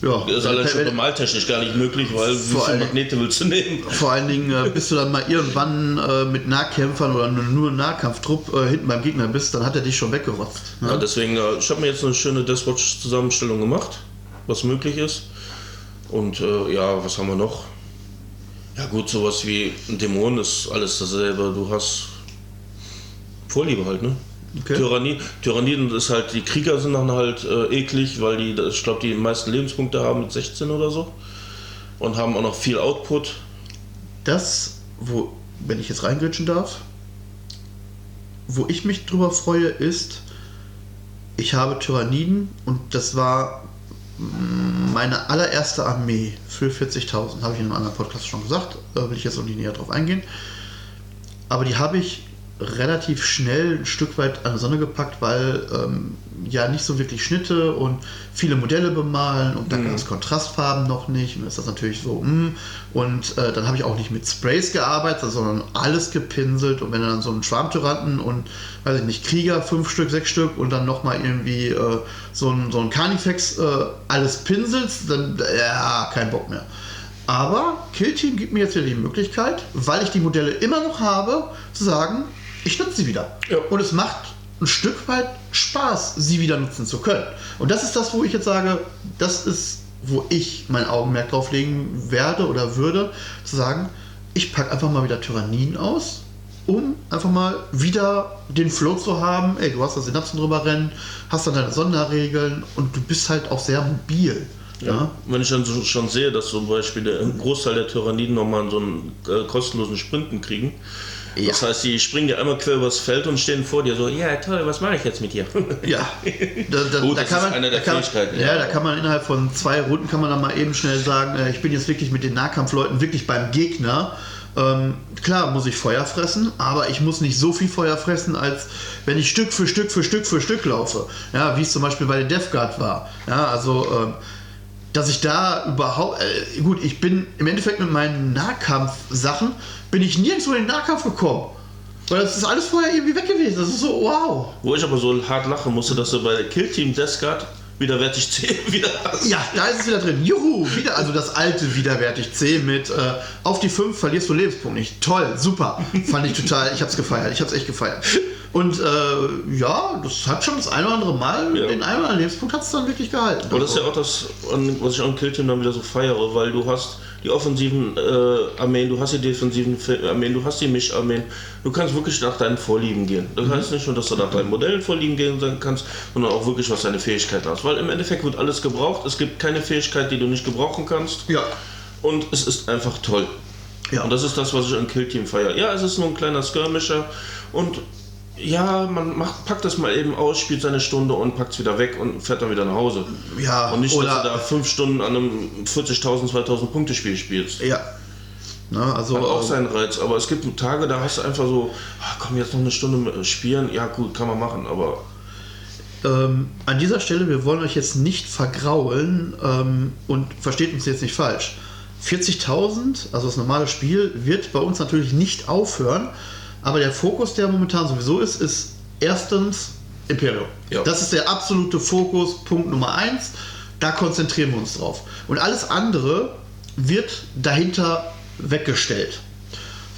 Ja, Das ist alles schon normaltechnisch gar nicht möglich, weil wie Vor viele Magnete willst du nehmen? Vor allen Dingen, äh, bis du dann mal irgendwann äh, mit Nahkämpfern oder nur, nur Nahkampftrupp äh, hinten beim Gegner bist, dann hat er dich schon weggerotzt. Ne? Ja, deswegen, äh, ich habe mir jetzt eine schöne Deathwatch-Zusammenstellung gemacht, was möglich ist. Und äh, ja, was haben wir noch? Ja gut, sowas wie ein Dämon ist alles dasselbe. Du hast Vorliebe halt, ne? Okay. Tyrannie, Tyranniden ist halt, die Krieger sind dann halt äh, eklig, weil die, ich glaube, die meisten Lebenspunkte haben mit 16 oder so. Und haben auch noch viel Output. Das, wo, wenn ich jetzt reingritschen darf, wo ich mich drüber freue, ist, ich habe Tyranniden und das war mm, meine allererste Armee für 40.000, habe ich in einem anderen Podcast schon gesagt, da will ich jetzt auch nicht näher drauf eingehen. Aber die habe ich relativ schnell ein Stück weit an die Sonne gepackt, weil ähm, ja nicht so wirklich Schnitte und viele Modelle bemalen und dann gab es Kontrastfarben noch nicht und dann ist das natürlich so mm. und äh, dann habe ich auch nicht mit Sprays gearbeitet, sondern alles gepinselt und wenn du dann so einen Schwarmtyranten und weiß ich nicht, Krieger, fünf Stück, sechs Stück und dann nochmal irgendwie äh, so ein, so ein Carnifex äh, alles pinselst, dann ja, kein Bock mehr. Aber Killteam gibt mir jetzt wieder die Möglichkeit, weil ich die Modelle immer noch habe, zu sagen, ich nutze sie wieder. Ja. Und es macht ein Stück weit Spaß, sie wieder nutzen zu können. Und das ist das, wo ich jetzt sage, das ist, wo ich mein Augenmerk drauf legen werde oder würde, zu sagen, ich packe einfach mal wieder Tyrannien aus, um einfach mal wieder den Flow zu haben. Ey, du hast da Synapsen drüber rennen, hast dann deine Sonderregeln und du bist halt auch sehr mobil. Ja. Wenn ich dann so, schon sehe, dass zum Beispiel der, ein Großteil der Tyranniden nochmal so einen äh, kostenlosen Sprinten kriegen. Ja. Das heißt, die springen dir einmal quer übers Feld und stehen vor dir so, ja toll, was mache ich jetzt mit dir? Ja, da, da, Gut, da das kann ist man, eine der da kann, Fähigkeiten, ja, ja. da kann man innerhalb von zwei Runden kann man dann mal eben schnell sagen, äh, ich bin jetzt wirklich mit den Nahkampfleuten wirklich beim Gegner. Ähm, klar muss ich Feuer fressen, aber ich muss nicht so viel Feuer fressen, als wenn ich Stück für Stück für Stück für Stück laufe. Ja, wie es zum Beispiel bei der Death Guard war. Ja, also ähm, dass ich da überhaupt, äh, gut, ich bin im Endeffekt mit meinen Nahkampfsachen, bin ich nirgendwo in den Nahkampf gekommen. Weil das ist alles vorher irgendwie weg gewesen. Das ist so, wow. Wo ich aber so hart lachen musste, dass du bei Kill Team Deathguard widerwärtig 10 wieder hast. Ja, da ist es wieder drin. Juhu, wieder, also das alte widerwärtig C mit äh, auf die 5 verlierst du Lebenspunkt nicht. Toll, super. Fand ich total, ich hab's gefeiert, ich hab's echt gefeiert. Und äh, ja, das hat schon das ein oder andere Mal, Ja. den einen oder anderen Lebenspunkt hat es dann wirklich gehalten. Aber das ist ja auch das, was ich an Kill Team dann wieder so feiere, weil du hast die offensiven äh, Armeen, du hast die defensiven Fe- Armeen, du hast die Mischarmeen. Du kannst wirklich nach deinen Vorlieben gehen. Das heißt nicht nur, dass du nach deinen Modellen Vorlieben gehen kannst, sondern auch wirklich, was deine Fähigkeiten hast. Weil im Endeffekt wird alles gebraucht. Es gibt keine Fähigkeit, die du nicht gebrauchen kannst. ja. Und es ist einfach toll. Ja. Und das ist das, was ich an Kill Team feiere. Ja, es ist nur ein kleiner Skirmisher und ja, man macht, packt das mal eben aus, spielt seine Stunde und packt es wieder weg und fährt dann wieder nach Hause. Ja, Und nicht, dass oder- du da fünf Stunden an einem 40.000, 2.000 Punkte Spiel spielst. Ja. Na, also, Hat auch äh, seinen Reiz, aber es gibt Tage, da hast du einfach so, ah, komm, jetzt noch eine Stunde mit- spielen. Ja, gut, kann man machen, aber Ähm, an dieser Stelle, wir wollen euch jetzt nicht vergraulen ähm, und versteht uns jetzt nicht falsch. 40.000, also das normale Spiel, wird bei uns natürlich nicht aufhören, aber der Fokus, der momentan sowieso ist, ist erstens Imperium. Ja. Das ist der absolute Fokus, Punkt Nummer eins. Da konzentrieren wir uns drauf. Und alles andere wird dahinter weggestellt.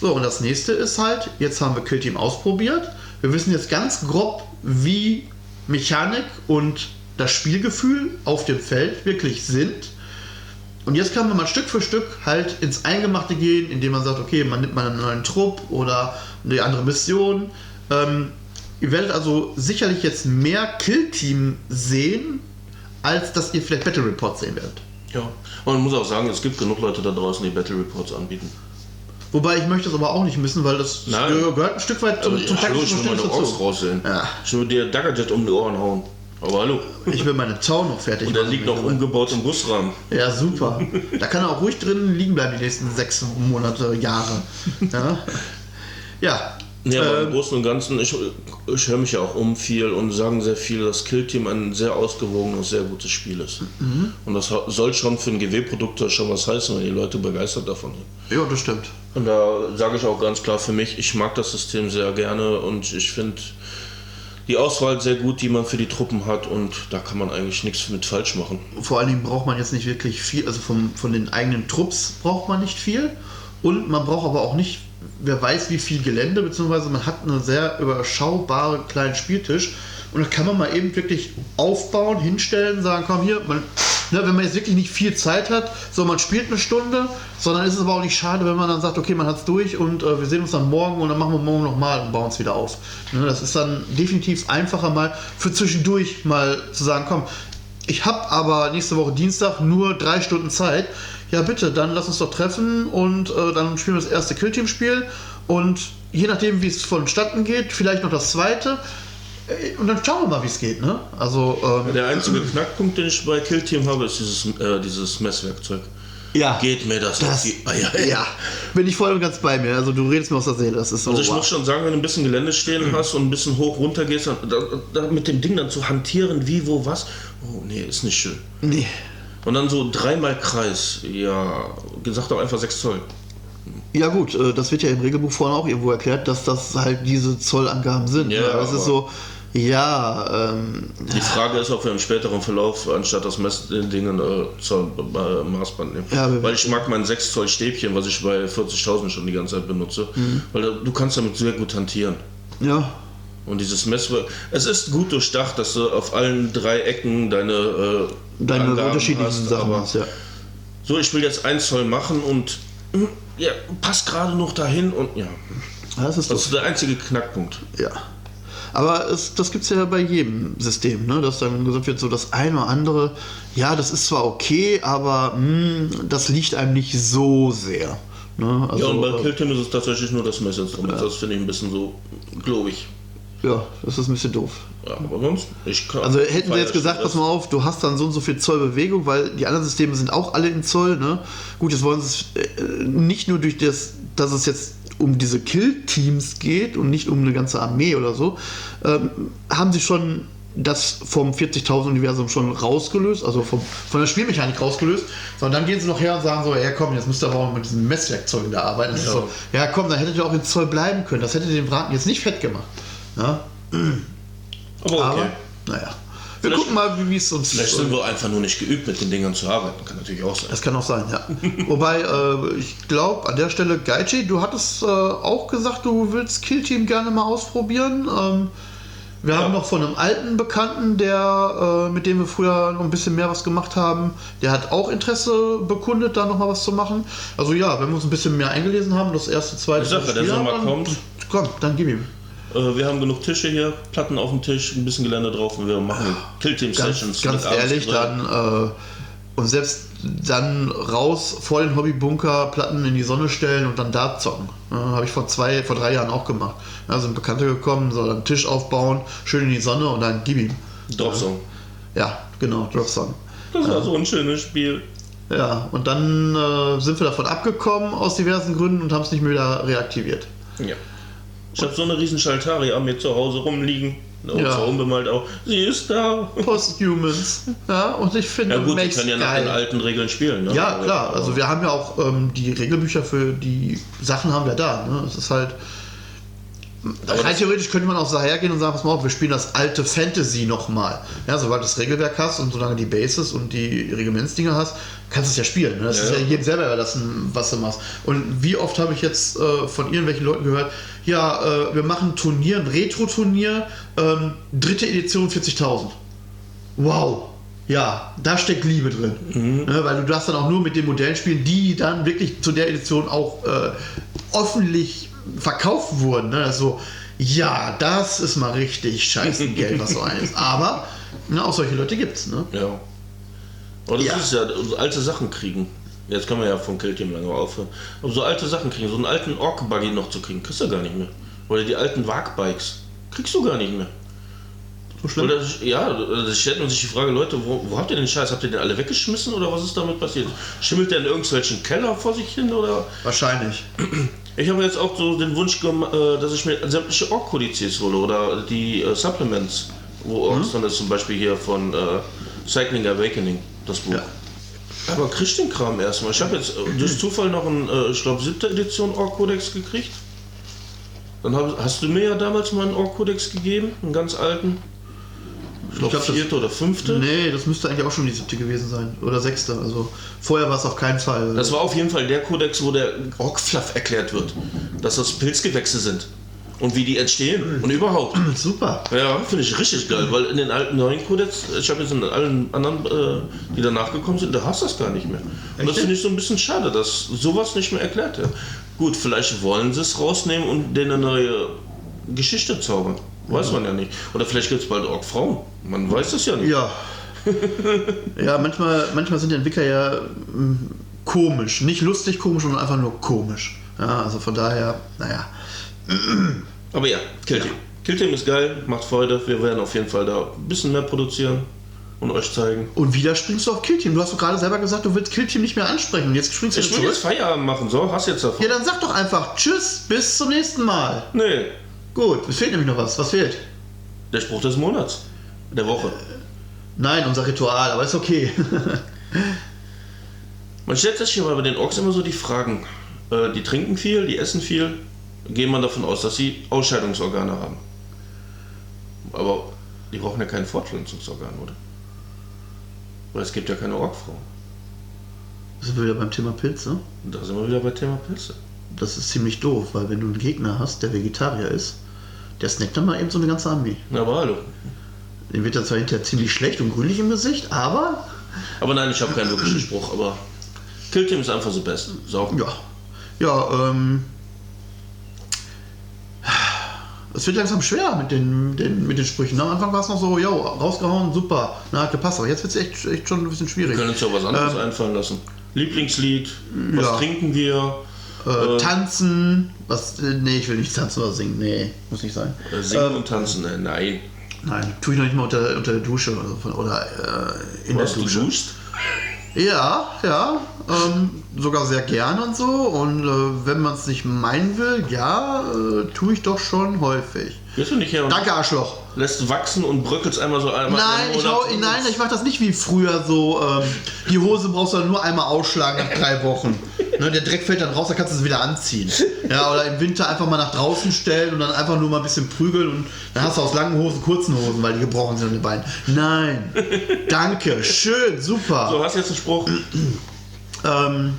So, und das nächste ist halt, jetzt haben wir Kill Team ausprobiert. Wir wissen jetzt ganz grob, wie Mechanik und das Spielgefühl auf dem Feld wirklich sind. Und jetzt kann man mal Stück für Stück halt ins Eingemachte gehen, indem man sagt, okay, man nimmt mal einen neuen Trupp oder eine andere Mission. Ähm, ihr werdet also sicherlich jetzt mehr Kill-Team sehen, als dass ihr vielleicht Battle Reports sehen werdet. ja. Und man muss auch sagen, es gibt genug Leute da draußen, die Battle Reports anbieten. Wobei ich möchte es aber auch nicht missen, weil das Nein. gehört ein Stück weit zum, zum ja, taktischen ich will meine Verständnis Orks raussehen. Ja. Ich will dir Daggerjet um die Ohren hauen. Aber hallo. Ich will meine Tau noch fertig Und machen. liegt noch umgebaut im Busrahmen. Ja, super. Da kann er auch ruhig drin liegen bleiben die nächsten sechs Monate, Jahre. Ja, ja. Ja, aber im ähm, Großen und Ganzen, ich, ich höre mich ja auch um viel und sagen sehr viel, dass Kill Team ein sehr ausgewogenes, sehr gutes Spiel ist. Mhm. Und das soll schon für ein GW-Produkt schon was heißen, wenn die Leute begeistert davon sind. ja, das stimmt. Und da sage ich auch ganz klar für mich, ich mag das System sehr gerne und ich finde die Auswahl sehr gut, die man für die Truppen hat und da kann man eigentlich nichts mit falsch machen. Vor allen Dingen braucht man jetzt nicht wirklich viel, also vom, von den eigenen Trupps braucht man nicht viel und man braucht aber auch nicht, wer weiß wie viel Gelände, beziehungsweise man hat einen sehr überschaubaren kleinen Spieltisch und da kann man mal eben wirklich aufbauen, hinstellen, sagen, komm hier, man, ne, wenn man jetzt wirklich nicht viel Zeit hat, so man spielt eine Stunde, sondern ist es aber auch nicht schade, wenn man dann sagt, okay, man hat es durch und äh, wir sehen uns dann morgen und dann machen wir morgen nochmal und bauen es wieder auf. Ne, das ist dann definitiv einfacher mal für zwischendurch mal zu sagen, komm, ich habe aber nächste Woche Dienstag nur drei Stunden Zeit. Ja, bitte, dann lass uns doch treffen und äh, dann spielen wir das erste Killteam-Spiel. Und je nachdem, wie es vonstatten geht, vielleicht noch das zweite. Und dann schauen wir mal, wie es geht. Ne? Also, ähm, Der einzige Knackpunkt, den ich bei Killteam habe, ist dieses, äh, dieses Messwerkzeug. ja, Geht mir das, das, die Eier? ja, bin ich voll und ganz bei mir. Also, du redest mir aus der Seele. Das ist so. Also ich wow. muss schon sagen, wenn du ein bisschen Gelände stehen hast und ein bisschen hoch runter gehst, dann, da, da mit dem Ding dann zu hantieren, wie, wo, was, oh nee, ist nicht schön. nee. Und dann so dreimal Kreis, ja, gesagt auch einfach 6 Zoll. Ja gut, äh, das wird ja im Regelbuch vorhin auch irgendwo erklärt, dass das halt diese Zollangaben sind. Ja, ne? das ist so, ja, ähm, Die Frage ist, ob wir im späteren Verlauf anstatt das Messdingen äh, zur äh, Maßband nehmen. Ja, weil ich mag mein 6 Zoll Stäbchen, was ich bei 40.000 schon die ganze Zeit benutze. Mhm. Weil du kannst damit sehr gut hantieren. ja, Und dieses Messwerk, es ist gut durchdacht, dass du auf allen drei Ecken deine, äh, deine Angaben unterschiedlichen hast, Sachen hast, ja. So, ich will jetzt 1 Zoll machen und hm, ja, passt gerade noch dahin und ja. Das ist das so. ist der einzige Knackpunkt. Ja. Aber es, das gibt es ja bei jedem System, ne? dass dann gesagt wird, so das eine oder andere, ja, das ist zwar okay, aber mh, das liegt einem nicht so sehr. Ne? Also, Ja, und bei äh, Killteam ist es tatsächlich nur das Messinstrument. Das finde ich ein bisschen so, glaube ich. ja, das ist ein bisschen doof. Ja, aber sonst, ich kann. Also hätten sie jetzt gesagt, pass mal auf, du hast dann so und so viel Zoll Bewegung, weil die anderen Systeme sind auch alle in Zoll. Ne? Gut, jetzt wollen sie es äh, nicht nur durch das, dass es jetzt um diese Kill-Teams geht und nicht um eine ganze Armee oder so, ähm, haben sie schon das vom 40.000 Universum schon rausgelöst, also vom, von der Spielmechanik rausgelöst, sondern dann gehen sie noch her und sagen so, ja komm, jetzt müsst ihr aber auch mit diesen Messwerkzeugen da arbeiten. Ja. so, ja komm, dann hättet ihr auch in Zoll bleiben können, das hätte den Braten jetzt nicht fett gemacht. Ja? Aber okay. Aber, naja. Wir gucken mal, wie es uns. Vielleicht sind wir einfach nur nicht geübt, mit den Dingern zu arbeiten. Kann natürlich auch sein. Das kann auch sein, ja. Wobei, äh, ich glaube, an der Stelle, Gaichi, du hattest äh, auch gesagt, du willst Killteam gerne mal ausprobieren. Ähm, wir haben noch von einem alten Bekannten, der, äh, mit dem wir früher noch ein bisschen mehr was gemacht haben, der hat auch Interesse bekundet, da noch mal was zu machen. Also ja, wenn wir uns ein bisschen mehr eingelesen haben, das erste, zweite Ich sag ja, der Sommer kommt. Komm, dann gib ihm. Äh, wir haben genug Tische hier, Platten auf dem Tisch, ein bisschen Gelände drauf und wir machen Killteam-Sessions. Ganz, ganz abends ehrlich, dann äh, und selbst dann raus vor den Hobbybunker, Platten in die Sonne stellen und dann da zocken. Ja, Habe ich vor zwei, vor drei Jahren auch gemacht. Da sind Bekannte gekommen, soll einen Tisch aufbauen, schön in die Sonne und dann gib ihm. Dropsong. Ja, genau, Drop Song. Das war so ein schönes Spiel. Ja, und dann äh, sind wir davon abgekommen aus diversen Gründen und haben es nicht mehr wieder reaktiviert. Ja. Ich habe so eine riesen Schaltari an mir zu Hause rumliegen. Und Ja. zwar unbemalt auch. Sie ist da. Posthumans. Ja, und ich finde, Ja gut, die Max können ja nach geil. den alten Regeln spielen. Ne? Ja, klar. Also wir haben ja auch ähm, die Regelbücher für die Sachen haben wir da. Ne? Es ist halt. Rein theoretisch könnte man auch so hergehen und sagen, pass mal auf, wir spielen das alte Fantasy nochmal. Ja, sobald du das Regelwerk hast und solange die Bases und die Regimentsdinger hast, kannst du es ja spielen. Ne? Das Ja, ist ja ja. jedem selber überlassen, was du machst. Und wie oft habe ich jetzt äh, von irgendwelchen Leuten gehört, ja, äh, wir machen ein Turnier, ein Retro-Turnier, ähm, dritte Edition 40.000. Wow. Ja, da steckt Liebe drin. Mhm. Ne, weil du darfst dann auch nur mit den Modellen spielen, die dann wirklich zu der Edition auch äh, öffentlich verkauft wurden. Ne? Also, ja, das ist mal richtig scheiße Geld, was so ein ist. Aber ne, auch solche Leute gibt es. Ne? Ja. Aber das Ja. ist ja so alte Sachen kriegen. Jetzt kann man ja von Killteam lange aufhören. Aber so alte Sachen kriegen, so einen alten Ork-Buggy noch zu kriegen, kriegst du gar nicht mehr. Oder die alten Wagbikes, kriegst du gar nicht mehr. So schlimm. Oder, ja, da stellt man sich die Frage, Leute, wo, wo habt ihr den Scheiß? Habt ihr den alle weggeschmissen oder was ist damit passiert? Schimmelt der in irgendwelchen Keller vor sich hin oder? Wahrscheinlich. Ich habe jetzt auch so den Wunsch, äh, dass ich mir sämtliche Ork-Kodizes hole oder die äh, Supplements, wo Orks drin ist, zum Beispiel hier von äh, Cycling Awakening, das Buch. Ja. Aber krieg den Kram erstmal. Ich habe jetzt äh, durch Zufall noch einen, äh, ich glaube, siebte Edition Ork-Kodex gekriegt. Dann hab, hast du mir ja damals mal einen Ork-Kodex gegeben, einen ganz alten. Ich glaube, glaub, das- vierte oder fünfte. Nee, das müsste eigentlich auch schon die siebte gewesen sein. Oder sechste. Also vorher war es auf keinen Fall. Das war auf jeden Fall der Kodex, wo der Ork-Fluff erklärt wird. Dass das Pilzgewächse sind. Und wie die entstehen. Und überhaupt. Super. Ja, finde ich richtig geil, weil in den alten neuen Kodex, ich habe jetzt in allen anderen, äh, die danach gekommen sind, da hast du das gar nicht mehr. Und das Echt? finde ich so ein bisschen schade, dass sowas nicht mehr erklärt wird. Gut, vielleicht wollen sie es rausnehmen und denen eine neue Geschichte zaubern. Weiß man ja nicht. Oder vielleicht gibt es bald Ork-Frauen. Man weiß es ja nicht. Ja. ja, manchmal, manchmal sind die Entwickler ja mm, komisch. Nicht lustig komisch, sondern einfach nur komisch. Ja, also von daher, naja. Aber ja, Killteam. Killteam ist geil, macht Freude. Wir werden auf jeden Fall da ein bisschen mehr produzieren und euch zeigen. Und wieder springst du auf Killteam. Du hast doch gerade selber gesagt, du willst Killteam nicht mehr ansprechen. Und jetzt springst du Ich wieder will jetzt zurück. Feierabend machen, so, hast jetzt davon. Ja, dann sag doch einfach Tschüss, bis zum nächsten Mal. Nee, Gut, es fehlt nämlich noch was. Was fehlt? der Spruch des Monats. Der Woche. Nein, unser Ritual, aber ist okay. Man stellt sich hier bei den Orks immer so die Fragen. Äh, die trinken viel, die essen viel. Geht man davon aus, dass sie Ausscheidungsorgane haben. Aber die brauchen ja kein Fortpflanzungsorgan, oder? Weil es gibt ja keine Orkfrau. Da sind wir wieder beim Thema Pilze. Da sind wir wieder bei Thema Pilze. Das ist ziemlich doof, weil wenn du einen Gegner hast, der Vegetarier ist, der snackt dann mal eben so eine ganze Armee. Na, aber hallo. Den wird dann zwar hinterher ziemlich schlecht und grünlich im Gesicht, aber Aber nein, ich habe keinen wirklichen Spruch, aber Killteam ist einfach so best. So. ja. Ja, ähm. Es wird langsam schwer mit den, den, mit den Sprüchen. Am Anfang war es noch so, yo, rausgehauen, super, na, hat gepasst. Aber jetzt wird es echt, echt schon ein bisschen Wir schwierig. können uns ja was anderes Ähm, einfallen lassen. Lieblingslied, was ja. trinken wir, Äh, äh, tanzen, was, äh, nee, ich will nicht tanzen oder singen, nee, muss nicht sein. äh, singen Ähm, und tanzen. Äh, nein. Nein, tue ich noch nicht mal unter, unter der Dusche oder, so, oder äh, in Was, der du Dusche. duscht? Ja, ja, ähm, sogar sehr gern und so. Und äh, wenn man es nicht meinen will, ja, äh, tue ich doch schon häufig. Gehst du nicht her und Danke, Arschloch. Lässt wachsen und bröckelst einmal so einmal Nein, ich, hau, nein, ich mache das nicht wie früher so. Ähm, die Hose brauchst du dann nur einmal ausschlagen nach drei Wochen. Ne, der Dreck fällt dann raus, dann kannst du es wieder anziehen. Ja, oder im Winter einfach mal nach draußen stellen und dann einfach nur mal ein bisschen prügeln und dann hast du aus langen Hosen kurzen Hosen, weil die gebrochen sind an den Beinen. Nein, danke, schön, super. So, hast jetzt einen Spruch? Ähm,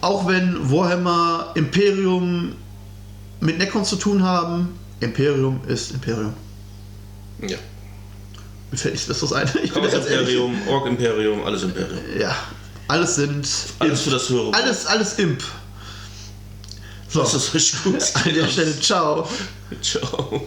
auch wenn Warhammer Imperium mit Necrons zu tun haben, Imperium ist Imperium. Ja. Mir fällt nichts Besseres ein. Ich bin. Imperium, Ork Imperium, alles Imperium. Ja, alles sind. Alles für das höhere. Alles, alles Imp. So, Das ist richtig gut. an der Stelle, ciao. Ciao.